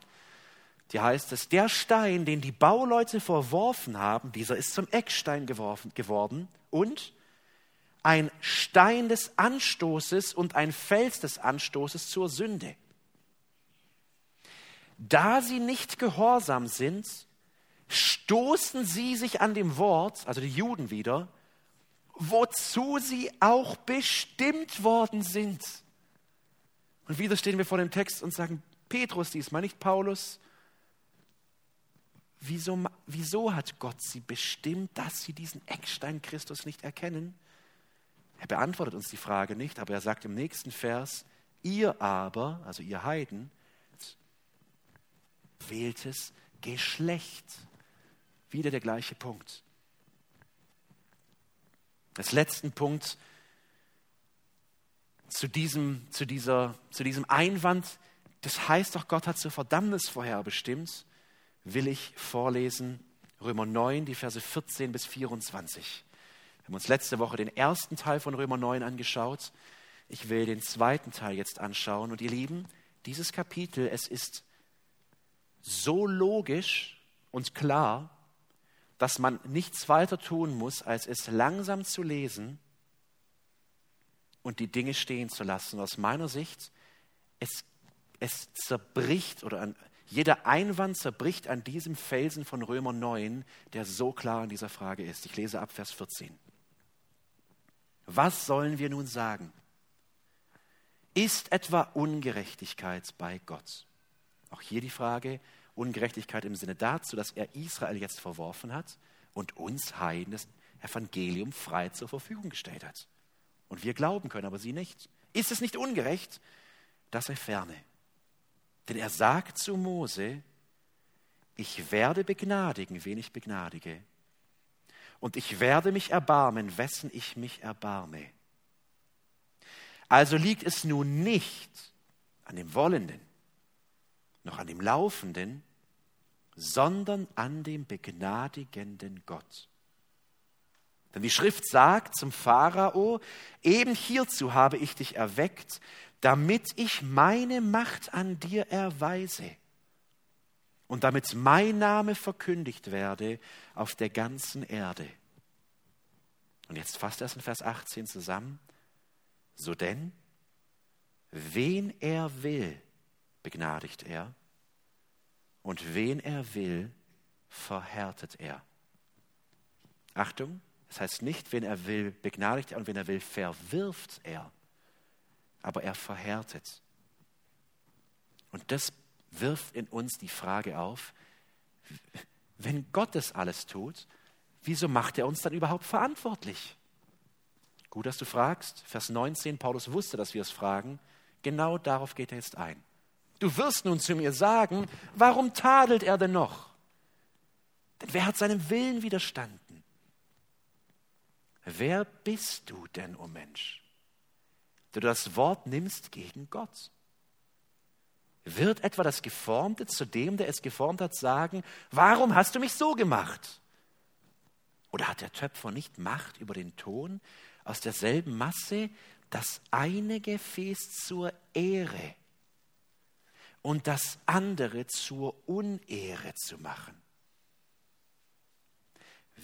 die heißt es, der Stein, den die Bauleute verworfen haben, dieser ist zum Eckstein geworfen, geworden und ein Stein des Anstoßes und ein Fels des Anstoßes zur Sünde. Da sie nicht gehorsam sind, stoßen sie sich an dem Wort, also die Juden wieder, wozu sie auch bestimmt worden sind. Und wieder stehen wir vor dem Text und sagen, Petrus diesmal, nicht Paulus, Wieso, wieso hat Gott sie bestimmt, dass sie diesen Eckstein Christus nicht erkennen? Er beantwortet uns die Frage nicht, aber er sagt im nächsten Vers, ihr aber, also ihr Heiden, wähltes Geschlecht. Wieder der gleiche Punkt. Als letzten Punkt zu diesem, zu, dieser, zu diesem Einwand, das heißt doch, Gott hat zur Verdammnis vorherbestimmt, will ich vorlesen Römer 9, die Verse 14 bis 24. Wir haben uns letzte Woche den ersten Teil von Römer 9 angeschaut. Ich will den zweiten Teil jetzt anschauen. Und ihr Lieben, dieses Kapitel, es ist so logisch und klar, dass man nichts weiter tun muss, als es langsam zu lesen und die Dinge stehen zu lassen. Aus meiner Sicht, es, es zerbricht oder an, jeder Einwand zerbricht an diesem Felsen von Römer 9, der so klar in dieser Frage ist. Ich lese ab Vers 14. Was sollen wir nun sagen? Ist etwa Ungerechtigkeit bei Gott? Auch hier die Frage, Ungerechtigkeit im Sinne dazu, dass er Israel jetzt verworfen hat und uns Heiden das Evangelium frei zur Verfügung gestellt hat. Und wir glauben können, aber sie nicht. Ist es nicht ungerecht? Das sei ferne. Denn er sagt zu Mose, ich werde begnadigen, wen ich begnadige. Und ich werde mich erbarmen, wessen ich mich erbarme. Also liegt es nun nicht an dem Wollenden, noch an dem Laufenden, sondern an dem begnadigenden Gott. Denn die Schrift sagt zum Pharao, eben hierzu habe ich dich erweckt, damit ich meine Macht an dir erweise und damit mein Name verkündigt werde auf der ganzen Erde. Und jetzt fasst er es in Vers 18 zusammen. So denn, wen er will, begnadigt er, und wen er will, verhärtet er. Achtung, das heißt nicht, wen er will, begnadigt er und wen er will, verwirft er aber er verhärtet. Und das wirft in uns die Frage auf, wenn Gott das alles tut, wieso macht er uns dann überhaupt verantwortlich? Gut, dass du fragst. Vers 19, Paulus wusste, dass wir es fragen. Genau darauf geht er jetzt ein. Du wirst nun zu mir sagen, warum tadelt er denn noch? Denn wer hat seinem Willen widerstanden? Wer bist du denn, o oh Mensch? Du das Wort nimmst gegen Gott? Wird etwa das Geformte zu dem, der es geformt hat, sagen, warum hast du mich so gemacht? Oder hat der Töpfer nicht Macht über den Ton, aus derselben Masse das eine Gefäß zur Ehre und das andere zur Unehre zu machen?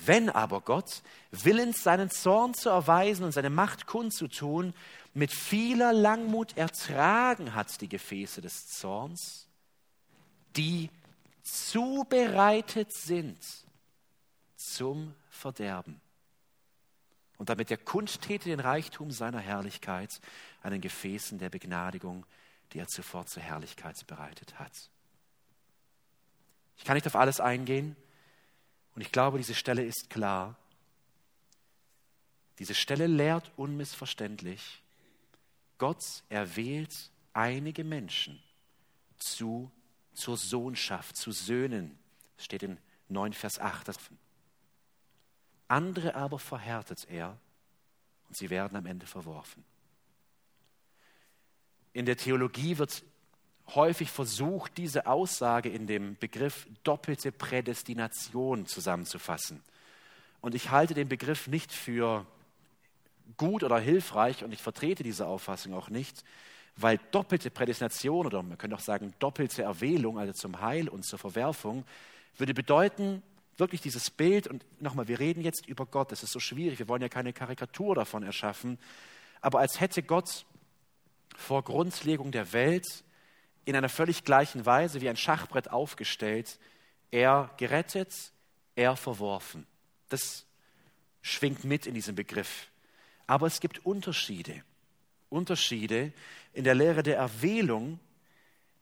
Wenn aber Gott, willens seinen Zorn zu erweisen und seine Macht kundzutun, mit vieler Langmut ertragen hat die Gefäße des Zorns, die zubereitet sind zum Verderben. Und damit er kundtäte den Reichtum seiner Herrlichkeit an den Gefäßen der Begnadigung, die er zuvor zur Herrlichkeit bereitet hat. Ich kann nicht auf alles eingehen und ich glaube, diese Stelle ist klar. Diese Stelle lehrt unmissverständlich, Gott erwählt einige Menschen zu, zur Sohnschaft, zu Söhnen. Das steht in 9 Vers 8. Andere aber verhärtet er und sie werden am Ende verworfen. In der Theologie wird häufig versucht, diese Aussage in dem Begriff doppelte Prädestination zusammenzufassen. Und ich halte den Begriff nicht für gut oder hilfreich und ich vertrete diese Auffassung auch nicht, weil doppelte Prädestination oder man könnte auch sagen doppelte Erwählung, also zum Heil und zur Verwerfung, würde bedeuten, wirklich dieses Bild, und nochmal, wir reden jetzt über Gott, das ist so schwierig, wir wollen ja keine Karikatur davon erschaffen, aber als hätte Gott vor Grundlegung der Welt in einer völlig gleichen Weise wie ein Schachbrett aufgestellt, er gerettet, er verworfen. Das schwingt mit in diesem Begriff. Aber es gibt Unterschiede. Unterschiede in der Lehre der Erwählung.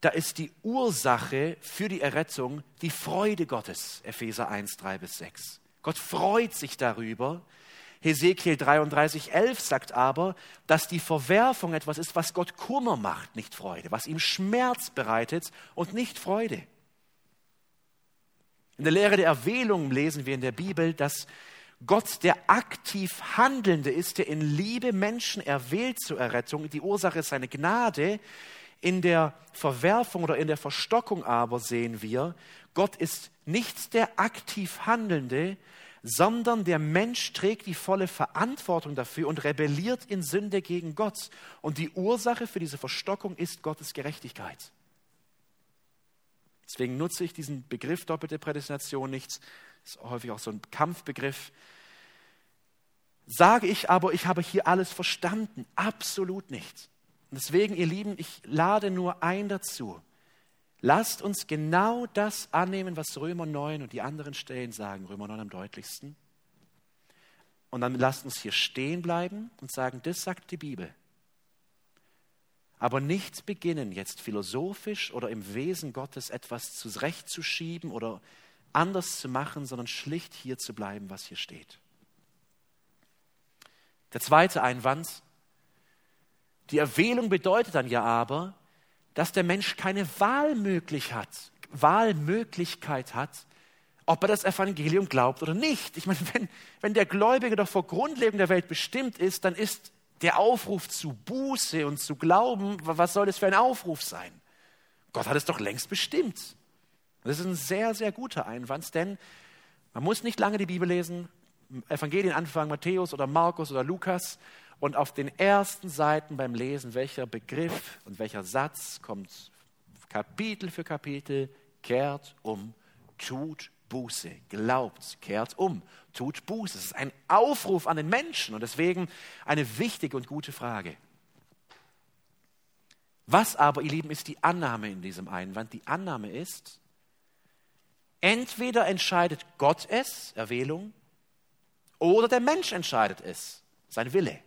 Da ist die Ursache für die Errettung die Freude Gottes. Epheser 1, 3 bis 6. Gott freut sich darüber. Hesekiel 33, 11 sagt aber, dass die Verwerfung etwas ist, was Gott Kummer macht, nicht Freude, was ihm Schmerz bereitet und nicht Freude. In der Lehre der Erwählung lesen wir in der Bibel, dass Gott, der aktiv Handelnde ist, der in Liebe Menschen erwählt zur Errettung. Die Ursache ist seine Gnade. In der Verwerfung oder in der Verstockung aber sehen wir, Gott ist nicht der aktiv Handelnde, sondern der Mensch trägt die volle Verantwortung dafür und rebelliert in Sünde gegen Gott. Und die Ursache für diese Verstockung ist Gottes Gerechtigkeit. Deswegen nutze ich diesen Begriff doppelte Prädestination nicht. Das ist häufig auch so ein Kampfbegriff. Sage ich aber, ich habe hier alles verstanden? Absolut nicht. Deswegen, ihr Lieben, ich lade nur ein dazu. Lasst uns genau das annehmen, was Römer 9 und die anderen Stellen sagen, Römer 9 am deutlichsten. Und dann lasst uns hier stehen bleiben und sagen, das sagt die Bibel. Aber nicht beginnen, jetzt philosophisch oder im Wesen Gottes etwas zurechtzuschieben oder anders zu machen, sondern schlicht hier zu bleiben, was hier steht. Der zweite Einwand, die Erwählung bedeutet dann ja aber, dass der Mensch keine Wahlmöglichkeit hat, ob er das Evangelium glaubt oder nicht. Ich meine, wenn, wenn der Gläubige doch vor Grundlegung der Welt bestimmt ist, dann ist der Aufruf zu Buße und zu Glauben, was soll das für ein Aufruf sein? Gott hat es doch längst bestimmt. Das ist ein sehr, sehr guter Einwand, denn man muss nicht lange die Bibel lesen, Evangelien anfangen, Matthäus oder Markus oder Lukas, und auf den ersten Seiten beim Lesen, welcher Begriff und welcher Satz kommt Kapitel für Kapitel, kehrt um, tut Buße, glaubt, kehrt um, tut Buße. Es ist ein Aufruf an den Menschen und deswegen eine wichtige und gute Frage. Was aber, ihr Lieben, ist die Annahme in diesem Einwand? Die Annahme ist, entweder entscheidet Gott es, Erwählung, oder der Mensch entscheidet es, sein Wille.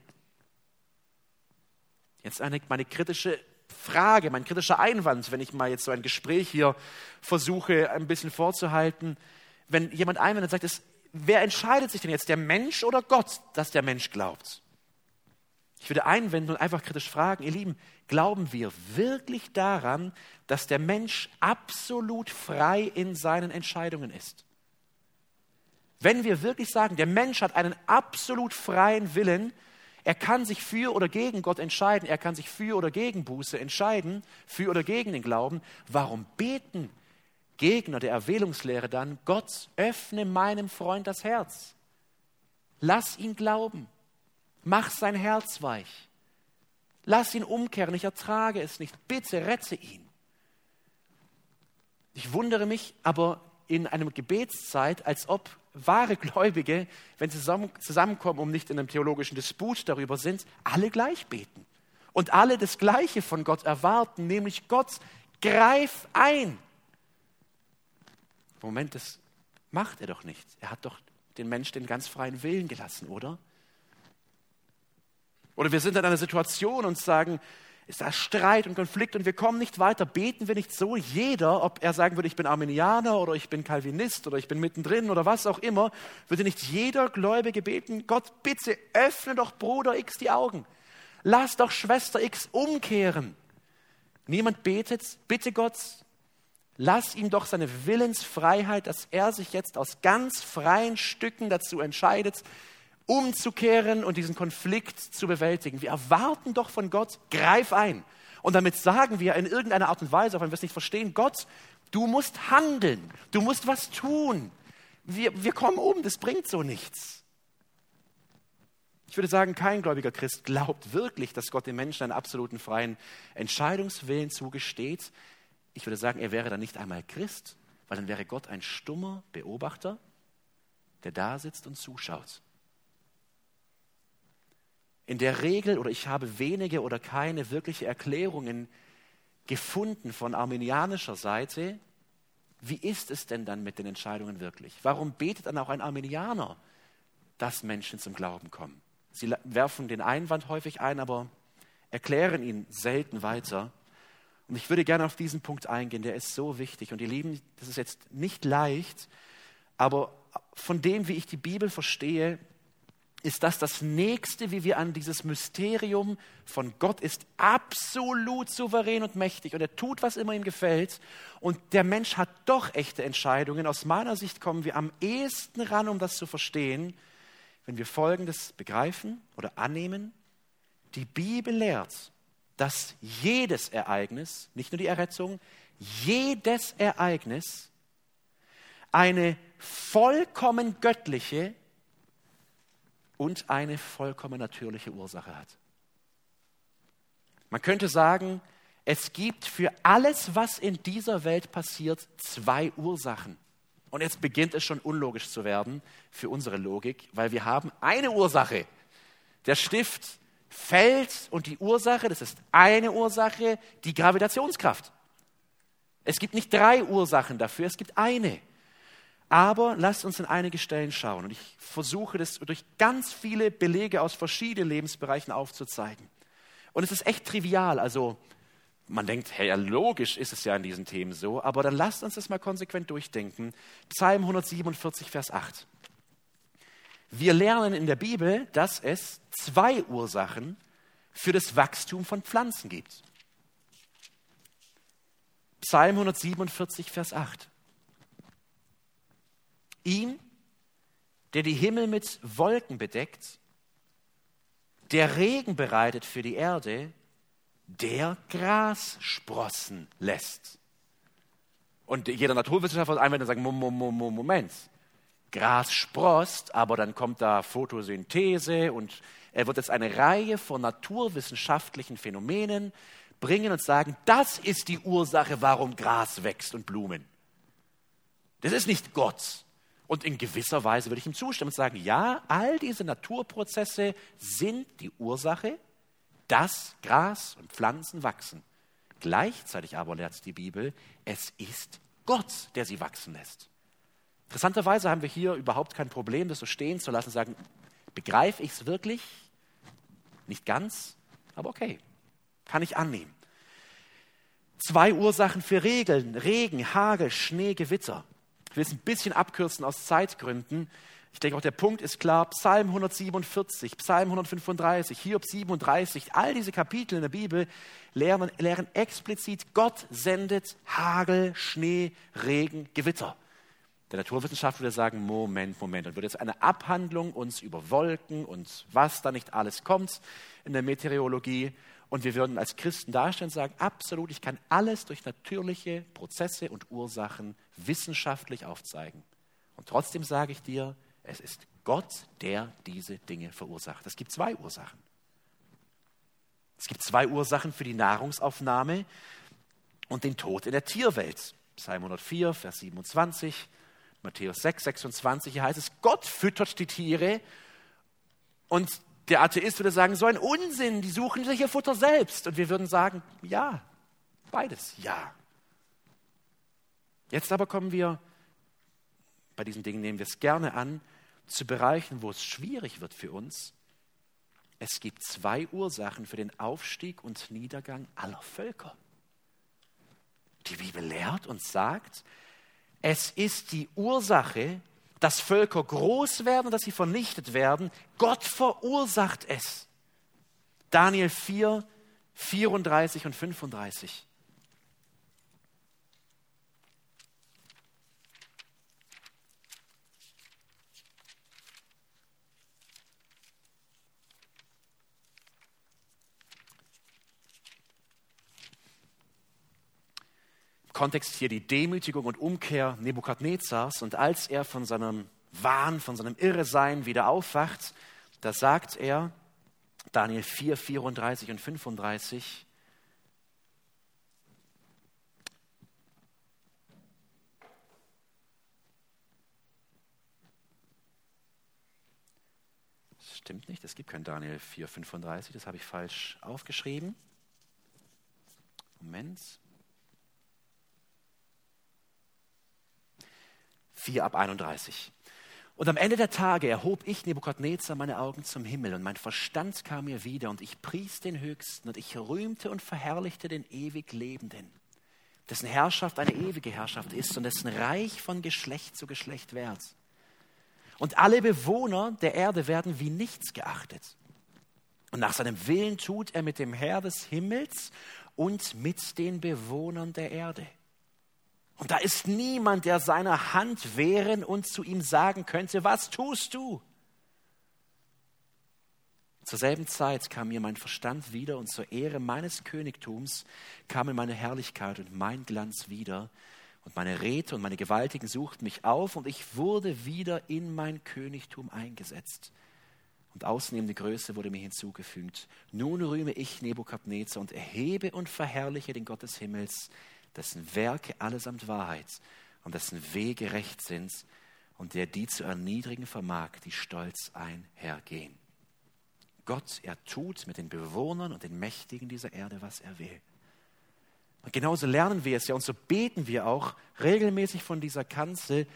Jetzt eine, meine kritische Frage, mein kritischer Einwand, wenn ich mal jetzt so ein Gespräch hier versuche, ein bisschen vorzuhalten. Wenn jemand einwendet und sagt, es, wer entscheidet sich denn jetzt, der Mensch oder Gott, dass der Mensch glaubt? Ich würde einwenden und einfach kritisch fragen, ihr Lieben, glauben wir wirklich daran, dass der Mensch absolut frei in seinen Entscheidungen ist? Wenn wir wirklich sagen, der Mensch hat einen absolut freien Willen, er kann sich für oder gegen Gott entscheiden. Er kann sich für oder gegen Buße entscheiden, für oder gegen den Glauben. Warum beten Gegner der Erwählungslehre dann, Gott, öffne meinem Freund das Herz. Lass ihn glauben. Mach sein Herz weich. Lass ihn umkehren. Ich ertrage es nicht. Bitte rette ihn. Ich wundere mich aber in einer Gebetszeit, als ob wahre Gläubige, wenn sie zusammenkommen, um nicht in einem theologischen Disput darüber sind, alle gleich beten und alle das Gleiche von Gott erwarten, nämlich Gott, greif ein. Moment, das macht er doch nicht. Er hat doch den Mensch den ganz freien Willen gelassen, oder? Oder wir sind in einer Situation und sagen, ist da Streit und Konflikt und wir kommen nicht weiter. Beten wir nicht so jeder, ob er sagen würde, ich bin Arminianer oder ich bin Calvinist oder ich bin mittendrin oder was auch immer, würde nicht jeder Gläubige beten, Gott, bitte öffne doch Bruder X die Augen. Lass doch Schwester X umkehren. Niemand betet, bitte Gott, lass ihm doch seine Willensfreiheit, dass er sich jetzt aus ganz freien Stücken dazu entscheidet, umzukehren und diesen Konflikt zu bewältigen. Wir erwarten doch von Gott, greif ein. Und damit sagen wir in irgendeiner Art und Weise, auch wenn wir es nicht verstehen, Gott, du musst handeln, du musst was tun. Wir, wir kommen um, das bringt so nichts. Ich würde sagen, kein gläubiger Christ glaubt wirklich, dass Gott dem Menschen einen absoluten freien Entscheidungswillen zugesteht. Ich würde sagen, er wäre dann nicht einmal Christ, weil dann wäre Gott ein stummer Beobachter, der da sitzt und zuschaut in der Regel oder ich habe wenige oder keine wirkliche Erklärungen gefunden von armenianischer Seite. Wie ist es denn dann mit den Entscheidungen wirklich? Warum betet dann auch ein Armenianer, dass Menschen zum Glauben kommen? Sie werfen den Einwand häufig ein, aber erklären ihn selten weiter. Und ich würde gerne auf diesen Punkt eingehen, der ist so wichtig. Und ihr Lieben, das ist jetzt nicht leicht, aber von dem, wie ich die Bibel verstehe, ist das das Nächste, wie wir an dieses Mysterium von Gott ist absolut souverän und mächtig und er tut, was immer ihm gefällt. Und der Mensch hat doch echte Entscheidungen. Aus meiner Sicht kommen wir am ehesten ran, um das zu verstehen, wenn wir Folgendes begreifen oder annehmen. Die Bibel lehrt, dass jedes Ereignis, nicht nur die Errettung, jedes Ereignis eine vollkommen göttliche und eine vollkommen natürliche Ursache hat. Man könnte sagen, es gibt für alles, was in dieser Welt passiert, zwei Ursachen. Und jetzt beginnt es schon unlogisch zu werden für unsere Logik, weil wir haben eine Ursache. Der Stift fällt und die Ursache, das ist eine Ursache, die Gravitationskraft. Es gibt nicht drei Ursachen dafür, es gibt eine. Aber lasst uns in einige Stellen schauen. Und ich versuche das durch ganz viele Belege aus verschiedenen Lebensbereichen aufzuzeigen. Und es ist echt trivial. Also man denkt, hey, ja, logisch ist es ja in diesen Themen so, aber dann lasst uns das mal konsequent durchdenken. Psalm 147, Vers 8. Wir lernen in der Bibel, dass es zwei Ursachen für das Wachstum von Pflanzen gibt. Psalm 147, Vers 8. Ihm, der die Himmel mit Wolken bedeckt, der Regen bereitet für die Erde, der Gras sprossen lässt. Und jeder Naturwissenschaftler einwendet und sagt, Moment, Gras sprost, aber dann kommt da Photosynthese und er wird jetzt eine Reihe von naturwissenschaftlichen Phänomenen bringen und sagen, das ist die Ursache, warum Gras wächst und Blumen. Das ist nicht Gott. Und in gewisser Weise würde ich ihm zustimmen und sagen, ja, all diese Naturprozesse sind die Ursache, dass Gras und Pflanzen wachsen. Gleichzeitig aber lehrt die Bibel, es ist Gott, der sie wachsen lässt. Interessanterweise haben wir hier überhaupt kein Problem, das so stehen zu lassen, sagen, begreife ich es wirklich? Nicht ganz, aber okay, kann ich annehmen. Zwei Ursachen für Regeln, Regen, Hagel, Schnee, Gewitter. Will es ein bisschen abkürzen aus Zeitgründen. Ich denke auch, der Punkt ist klar. Psalm 147, Psalm 135, Hiob 37, all diese Kapitel in der Bibel lehren, lehren explizit, Gott sendet Hagel, Schnee, Regen, Gewitter. Der Naturwissenschaftler würde sagen, Moment, Moment, dann wird jetzt eine Abhandlung uns über Wolken und was da nicht alles kommt in der Meteorologie. Und wir würden als Christen darstellen und sagen, absolut, ich kann alles durch natürliche Prozesse und Ursachen wissenschaftlich aufzeigen. Und trotzdem sage ich dir, es ist Gott, der diese Dinge verursacht. Es gibt zwei Ursachen. Es gibt zwei Ursachen für die Nahrungsaufnahme und den Tod in der Tierwelt. Psalm 104, Vers 27, Matthäus 6, 26, hier heißt es, Gott füttert die Tiere und der Atheist würde sagen, so ein Unsinn, die suchen sich ihr Futter selbst. Und wir würden sagen, ja, beides, ja. Jetzt aber kommen wir, bei diesen Dingen nehmen wir es gerne an, zu Bereichen, wo es schwierig wird für uns. Es gibt zwei Ursachen für den Aufstieg und Niedergang aller Völker. Die Bibel lehrt und sagt, es ist die Ursache, dass Völker groß werden, dass sie vernichtet werden. Gott verursacht es. Daniel 4, 34 und 35. Kontext hier die Demütigung und Umkehr Nebukadnezars. Und als er von seinem Wahn, von seinem Irresein wieder aufwacht, da sagt er, Daniel 4, 34 und 35, Das stimmt nicht, es gibt kein Daniel 4, 35, das habe ich falsch aufgeschrieben. Moment. 4 ab 31. Und am Ende der Tage erhob ich, Nebukadnezar, meine Augen zum Himmel und mein Verstand kam mir wieder und ich pries den Höchsten und ich rühmte und verherrlichte den ewig Lebenden, dessen Herrschaft eine ewige Herrschaft ist und dessen Reich von Geschlecht zu Geschlecht währt. Und alle Bewohner der Erde werden wie nichts geachtet. Und nach seinem Willen tut er mit dem Herr des Himmels und mit den Bewohnern der Erde. Und da ist niemand, der seiner Hand wehren und zu ihm sagen könnte, was tust du? Zur selben Zeit kam mir mein Verstand wieder und zur Ehre meines Königtums kam mir meine Herrlichkeit und mein Glanz wieder. Und meine Räte und meine Gewaltigen suchten mich auf und ich wurde wieder in mein Königtum eingesetzt. Und ausnehmende Größe wurde mir hinzugefügt. Nun rühme ich Nebukadnezar und erhebe und verherrliche den Gott des Himmels, dessen Werke allesamt Wahrheit und dessen Wege recht sind und der die zu erniedrigen vermag, die stolz einhergehen. Gott, er tut mit den Bewohnern und den Mächtigen dieser Erde, was er will. Und genauso lernen wir es ja und so beten wir auch regelmäßig von dieser Kanzel,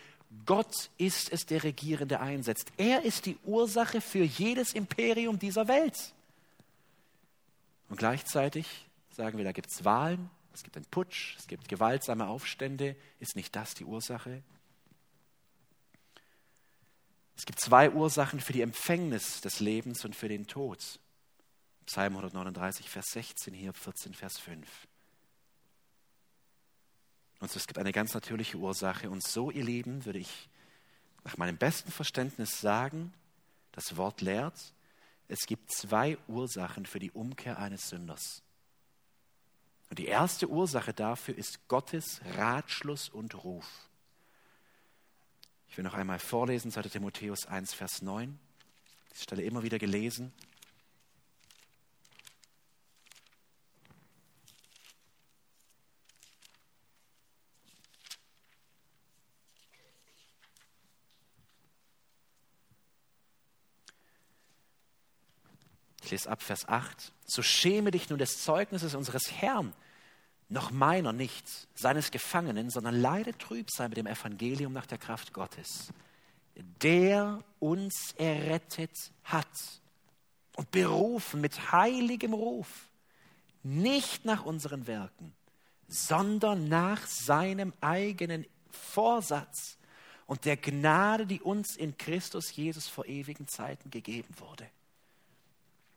Gott ist es, der Regierende einsetzt. Er ist die Ursache für jedes Imperium dieser Welt. Und gleichzeitig sagen wir, da gibt es Wahlen, es gibt einen Putsch, es gibt gewaltsame Aufstände. Ist nicht das die Ursache? Es gibt zwei Ursachen für die Empfängnis des Lebens und für den Tod. Psalm 139, Vers 16, hier 14, Vers 5. Und es gibt eine ganz natürliche Ursache. Und so, ihr Lieben, würde ich nach meinem besten Verständnis sagen, das Wort lehrt, es gibt zwei Ursachen für die Umkehr eines Sünders. Und die erste Ursache dafür ist Gottes Ratschluss und Ruf. Ich will noch einmal vorlesen, 2. Timotheus 1, Vers 9. Die Stelle immer wieder gelesen. Ich lese ab Vers 8. So schäme dich nun des Zeugnisses unseres Herrn, noch meiner nicht, seines Gefangenen, sondern leide Trübsal mit dem Evangelium nach der Kraft Gottes, der uns errettet hat und berufen mit heiligem Ruf, nicht nach unseren Werken, sondern nach seinem eigenen Vorsatz und der Gnade, die uns in Christus Jesus vor ewigen Zeiten gegeben wurde.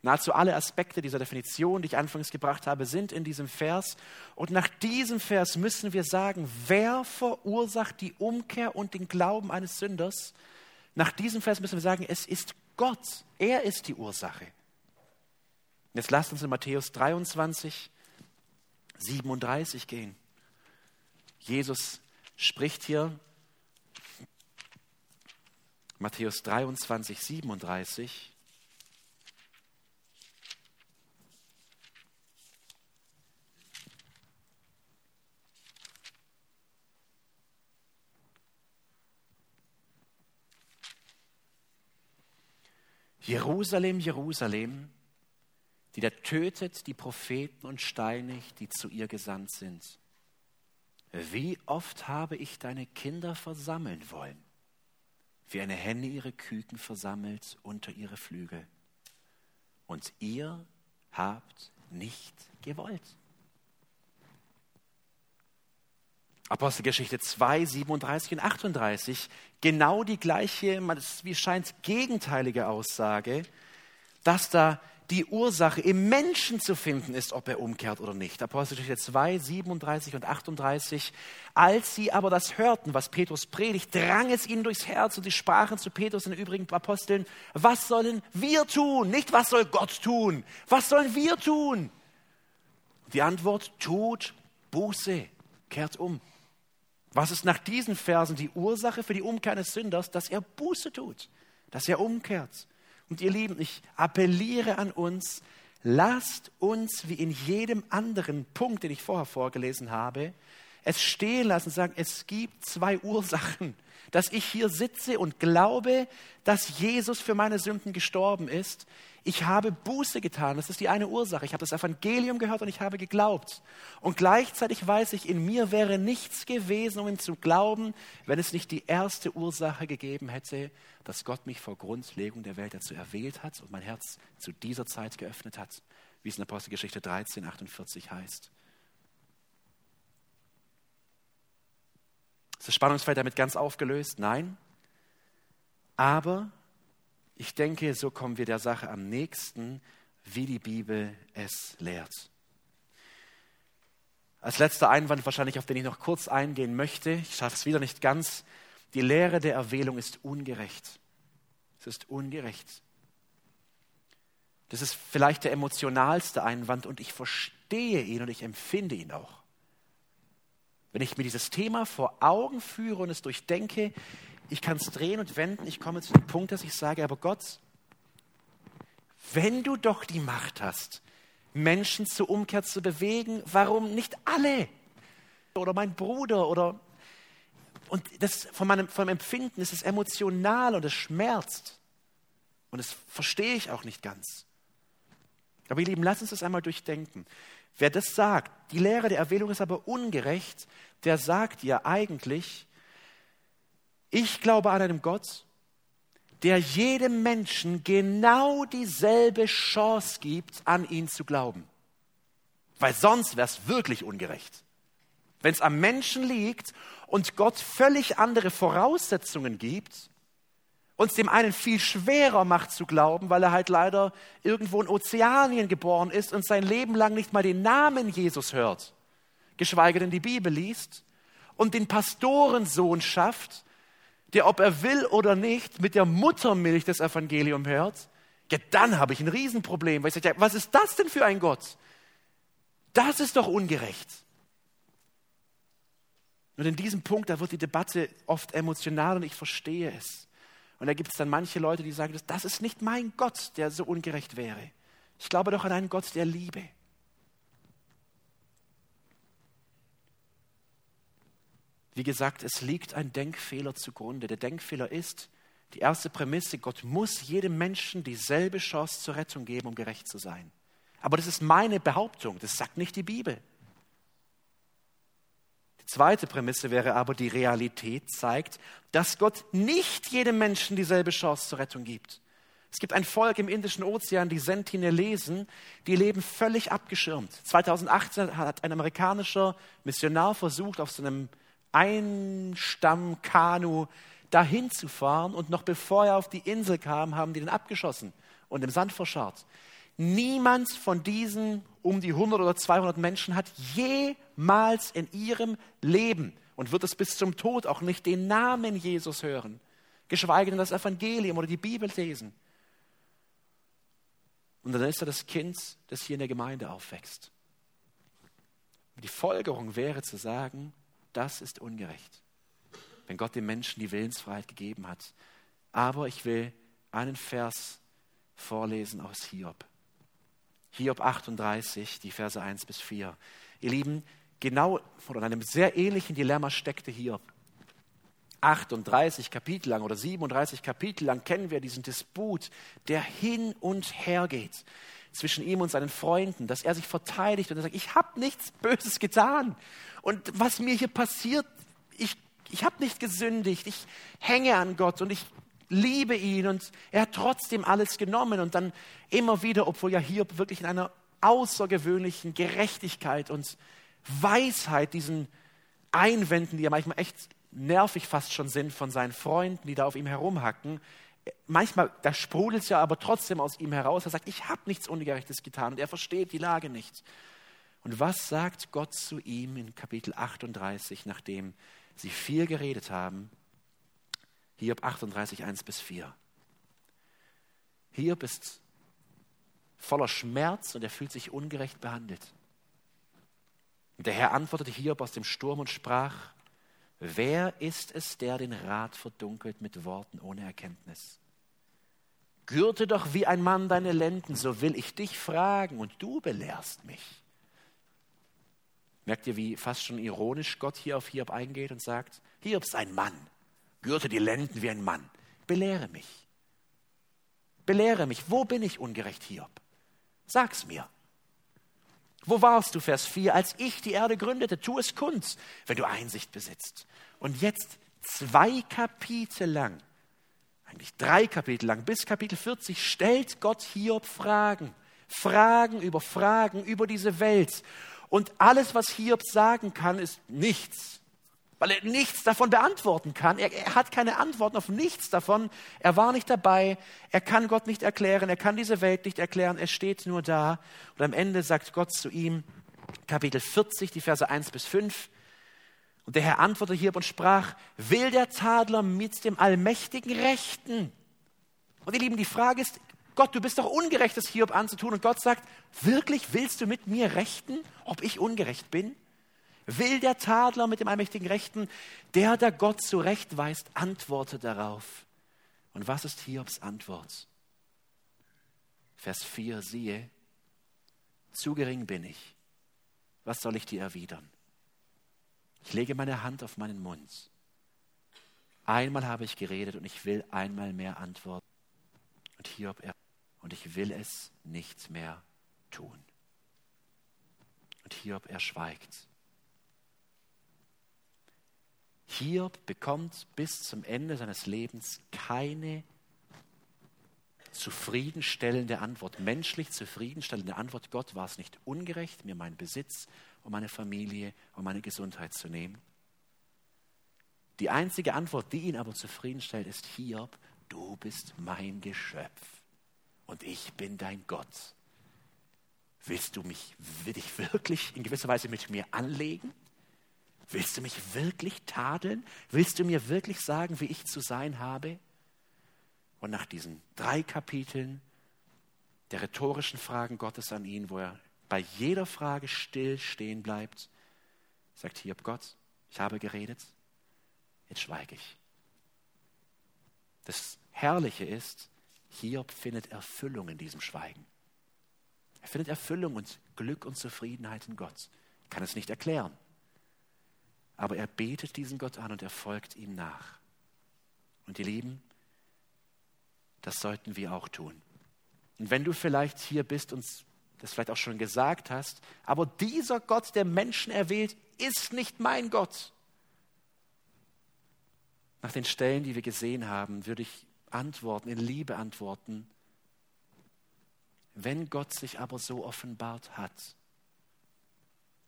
Nahezu alle Aspekte dieser Definition, die ich anfangs gebracht habe, sind in diesem Vers. Und nach diesem Vers müssen wir sagen, wer verursacht die Umkehr und den Glauben eines Sünders? Nach diesem Vers müssen wir sagen, es ist Gott. Er ist die Ursache. Jetzt lasst uns in Matthäus 23, 37 gehen. Jesus spricht hier, Matthäus 23, 37. Jerusalem, Jerusalem, die da tötet die Propheten und steinigt, die zu ihr gesandt sind. Wie oft habe ich deine Kinder versammeln wollen, wie eine Henne ihre Küken versammelt unter ihre Flügel. Und ihr habt nicht gewollt. Apostelgeschichte 2, 37 und 38, genau die gleiche, wie scheint gegenteilige Aussage, dass da die Ursache im Menschen zu finden ist, ob er umkehrt oder nicht. Apostelgeschichte 2, 37 und 38. Als sie aber das hörten, was Petrus predigt, drang es ihnen durchs Herz und sie sprachen zu Petrus und den übrigen Aposteln, was sollen wir tun? Nicht, was soll Gott tun? Was sollen wir tun? Die Antwort, tut Buße, kehrt um. Was ist nach diesen Versen die Ursache für die Umkehr eines Sünders? Dass er Buße tut, dass er umkehrt. Und ihr Lieben, ich appelliere an uns, lasst uns wie in jedem anderen Punkt, den ich vorher vorgelesen habe, es stehen lassen und sagen, es gibt zwei Ursachen, dass ich hier sitze und glaube, dass Jesus für meine Sünden gestorben ist. Ich habe Buße getan, das ist die eine Ursache. Ich habe das Evangelium gehört und ich habe geglaubt. Und gleichzeitig weiß ich, in mir wäre nichts gewesen, um ihm zu glauben, wenn es nicht die erste Ursache gegeben hätte, dass Gott mich vor Grundlegung der Welt dazu erwählt hat und mein Herz zu dieser Zeit geöffnet hat, wie es in Apostelgeschichte 13, 48 heißt. Ist das Spannungsfeld damit ganz aufgelöst? Nein. Aber ich denke, so kommen wir der Sache am nächsten, wie die Bibel es lehrt. Als letzter Einwand wahrscheinlich, auf den ich noch kurz eingehen möchte, ich schaffe es wieder nicht ganz, die Lehre der Erwählung ist ungerecht. Es ist ungerecht. Das ist vielleicht der emotionalste Einwand und ich verstehe ihn und ich empfinde ihn auch. Wenn ich mir dieses Thema vor Augen führe und es durchdenke, ich kann es drehen und wenden, ich komme zu dem Punkt, dass ich sage, aber Gott, wenn du doch die Macht hast, Menschen zur Umkehr zu bewegen, warum nicht alle? Oder mein Bruder oder und das von meinem, von meinem Empfinden ist es emotional und es schmerzt. Und das verstehe ich auch nicht ganz. Aber ihr Lieben, lasst uns das einmal durchdenken. Wer das sagt, die Lehre der Erwählung ist aber ungerecht, der sagt ja eigentlich, ich glaube an einen Gott, der jedem Menschen genau dieselbe Chance gibt, an ihn zu glauben. Weil sonst wäre es wirklich ungerecht. Wenn es am Menschen liegt und Gott völlig andere Voraussetzungen gibt, uns dem einen viel schwerer macht zu glauben, weil er halt leider irgendwo in Ozeanien geboren ist und sein Leben lang nicht mal den Namen Jesus hört, geschweige denn die Bibel liest, und den Pastorensohn schafft, der, ob er will oder nicht, mit der Muttermilch das Evangelium hört, ja, dann habe ich ein Riesenproblem, weil ich sage, ja, was ist das denn für ein Gott? Das ist doch ungerecht. Und in diesem Punkt, da wird die Debatte oft emotional und ich verstehe es. Und da gibt es dann manche Leute, die sagen, das ist nicht mein Gott, der so ungerecht wäre. Ich glaube doch an einen Gott der Liebe. Wie gesagt, es liegt ein Denkfehler zugrunde. Der Denkfehler ist, die erste Prämisse, Gott muss jedem Menschen dieselbe Chance zur Rettung geben, um gerecht zu sein. Aber das ist meine Behauptung, das sagt nicht die Bibel. Zweite Prämisse wäre aber, die Realität zeigt, dass Gott nicht jedem Menschen dieselbe Chance zur Rettung gibt. Es gibt ein Volk im Indischen Ozean, die Sentinelesen, die leben völlig abgeschirmt. 2018 hat ein amerikanischer Missionar versucht, auf so einem Einstammkanu dahin zu fahren und noch bevor er auf die Insel kam, haben die den abgeschossen und im Sand verscharrt. Niemand von diesen um die 100 oder 200 Menschen hat jemals in ihrem Leben und wird es bis zum Tod auch nicht den Namen Jesus hören, geschweige denn das Evangelium oder die Bibel lesen. Und dann ist er das Kind, das hier in der Gemeinde aufwächst. Die Folgerung wäre zu sagen, das ist ungerecht, wenn Gott dem Menschen die Willensfreiheit gegeben hat. Aber ich will einen Vers vorlesen aus Hiob. Hiob 38, die Verse 1 bis 4. Ihr Lieben, genau von einem sehr ähnlichen Dilemma steckte Hiob. 38 Kapitel lang oder 37 Kapitel lang kennen wir diesen Disput, der hin und her geht zwischen ihm und seinen Freunden, dass er sich verteidigt und er sagt, ich habe nichts Böses getan. Und was mir hier passiert, ich, ich habe nicht gesündigt, ich hänge an Gott und ich liebe ihn und er hat trotzdem alles genommen und dann immer wieder, obwohl ja hier wirklich in einer außergewöhnlichen Gerechtigkeit und Weisheit diesen Einwänden, die ja manchmal echt nervig fast schon sind von seinen Freunden, die da auf ihm herumhacken, manchmal, da sprudelt es ja aber trotzdem aus ihm heraus. Er sagt, ich habe nichts Ungerechtes getan und er versteht die Lage nicht. Und was sagt Gott zu ihm in Kapitel 38, nachdem sie viel geredet haben? Hiob 38, 1 bis 4. Hiob ist voller Schmerz und er fühlt sich ungerecht behandelt. Und der Herr antwortete Hiob aus dem Sturm und sprach, Wer ist es, der den Rat verdunkelt mit Worten ohne Erkenntnis? Gürte doch wie ein Mann deine Lenden, so will ich dich fragen und du belehrst mich. Merkt ihr, wie fast schon ironisch Gott hier auf Hiob eingeht und sagt, Hiob ist ein Mann, gürte die Lenden wie ein Mann, belehre mich. Belehre mich, wo bin ich ungerecht, Hiob? Sag's mir. Wo warst du, Vers 4, als ich die Erde gründete? Tu es kund, wenn du Einsicht besitzt. Und jetzt zwei Kapitel lang, eigentlich drei Kapitel lang, bis Kapitel 40, stellt Gott Hiob Fragen. Fragen über Fragen über diese Welt. Und alles, was Hiob sagen kann, ist nichts weil er nichts davon beantworten kann. Er, er, hat keine Antworten auf nichts davon. Er war nicht dabei. Er kann Gott nicht erklären. Er kann diese Welt nicht erklären. Er steht nur da. Und am Ende sagt Gott zu ihm, Kapitel 40, die Verse 1 bis 5. Und der Herr antwortete hier und sprach, will der Tadler mit dem Allmächtigen rechten? Und ihr Lieben, die Frage ist, Gott, du bist doch ungerecht, das Hiob anzutun. Und Gott sagt, wirklich willst du mit mir rechten, ob ich ungerecht bin? Will der Tadler mit dem allmächtigen Rechten, der, der Gott zurechtweist, antworte darauf. Und was ist Hiobs Antwort? Vers 4, siehe, zu gering bin ich. Was soll ich dir erwidern? Ich lege meine Hand auf meinen Mund. Einmal habe ich geredet und ich will einmal mehr antworten. Und Hiob, er, und ich will es nicht mehr tun. Und Hiob, er schweigt. Hiob bekommt bis zum Ende seines Lebens keine zufriedenstellende Antwort, menschlich zufriedenstellende Antwort. Gott war es nicht ungerecht, mir meinen Besitz und meine Familie und meine Gesundheit zu nehmen. Die einzige Antwort, die ihn aber zufriedenstellt, ist Hiob, du bist mein Geschöpf und ich bin dein Gott. Willst du mich, will ich wirklich in gewisser Weise mit mir anlegen? Willst du mich wirklich tadeln? Willst du mir wirklich sagen, wie ich zu sein habe? Und nach diesen drei Kapiteln der rhetorischen Fragen Gottes an ihn, wo er bei jeder Frage still stehen bleibt, sagt Hiob Gott, ich habe geredet, jetzt schweige ich. Das Herrliche ist, Hiob findet Erfüllung in diesem Schweigen. Er findet Erfüllung und Glück und Zufriedenheit in Gott. Ich kann es nicht erklären. Aber er betet diesen Gott an und er folgt ihm nach. Und ihr Lieben, das sollten wir auch tun. Und wenn du vielleicht hier bist und das vielleicht auch schon gesagt hast, aber dieser Gott, der Menschen erwählt, ist nicht mein Gott. Nach den Stellen, die wir gesehen haben, würde ich antworten, in Liebe antworten. Wenn Gott sich aber so offenbart hat,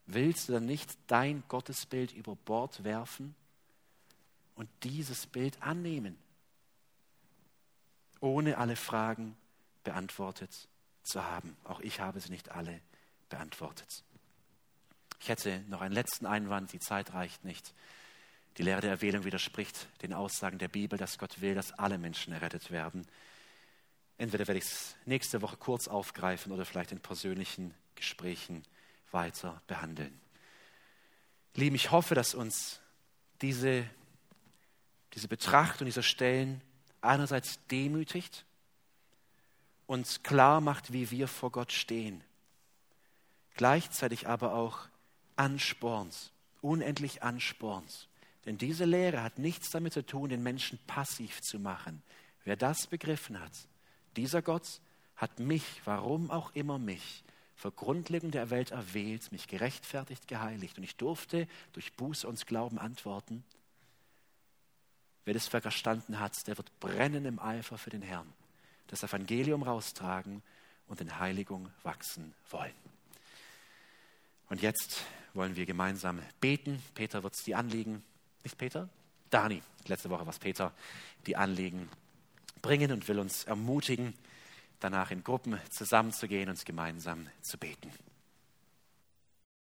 willst du dann nicht dein Gottesbild über Bord werfen und dieses Bild annehmen, ohne alle Fragen beantwortet zu haben? Auch ich habe sie nicht alle beantwortet. Ich hätte noch einen letzten Einwand, die Zeit reicht nicht. Die Lehre der Erwählung widerspricht den Aussagen der Bibel, dass Gott will, dass alle Menschen errettet werden. Entweder werde ich es nächste Woche kurz aufgreifen oder vielleicht in persönlichen Gesprächen weiter behandeln. Lieben, ich hoffe, dass uns diese, diese Betrachtung dieser Stellen einerseits demütigt, uns klar macht, wie wir vor Gott stehen, gleichzeitig aber auch anspornt, unendlich anspornt. Denn diese Lehre hat nichts damit zu tun, den Menschen passiv zu machen. Wer das begriffen hat, dieser Gott hat mich, warum auch immer mich, vor Grundlegung der Welt erwählt, mich gerechtfertigt, geheiligt. Und ich durfte durch Buße und Glauben antworten. Wer das verstanden hat, der wird brennen im Eifer für den Herrn, das Evangelium raustragen und in Heiligung wachsen wollen. Und jetzt wollen wir gemeinsam beten. Peter wird die Anliegen, nicht Peter? Dani, letzte Woche war es Peter, die Anliegen bringen und will uns ermutigen, danach in Gruppen zusammenzugehen und gemeinsam zu beten.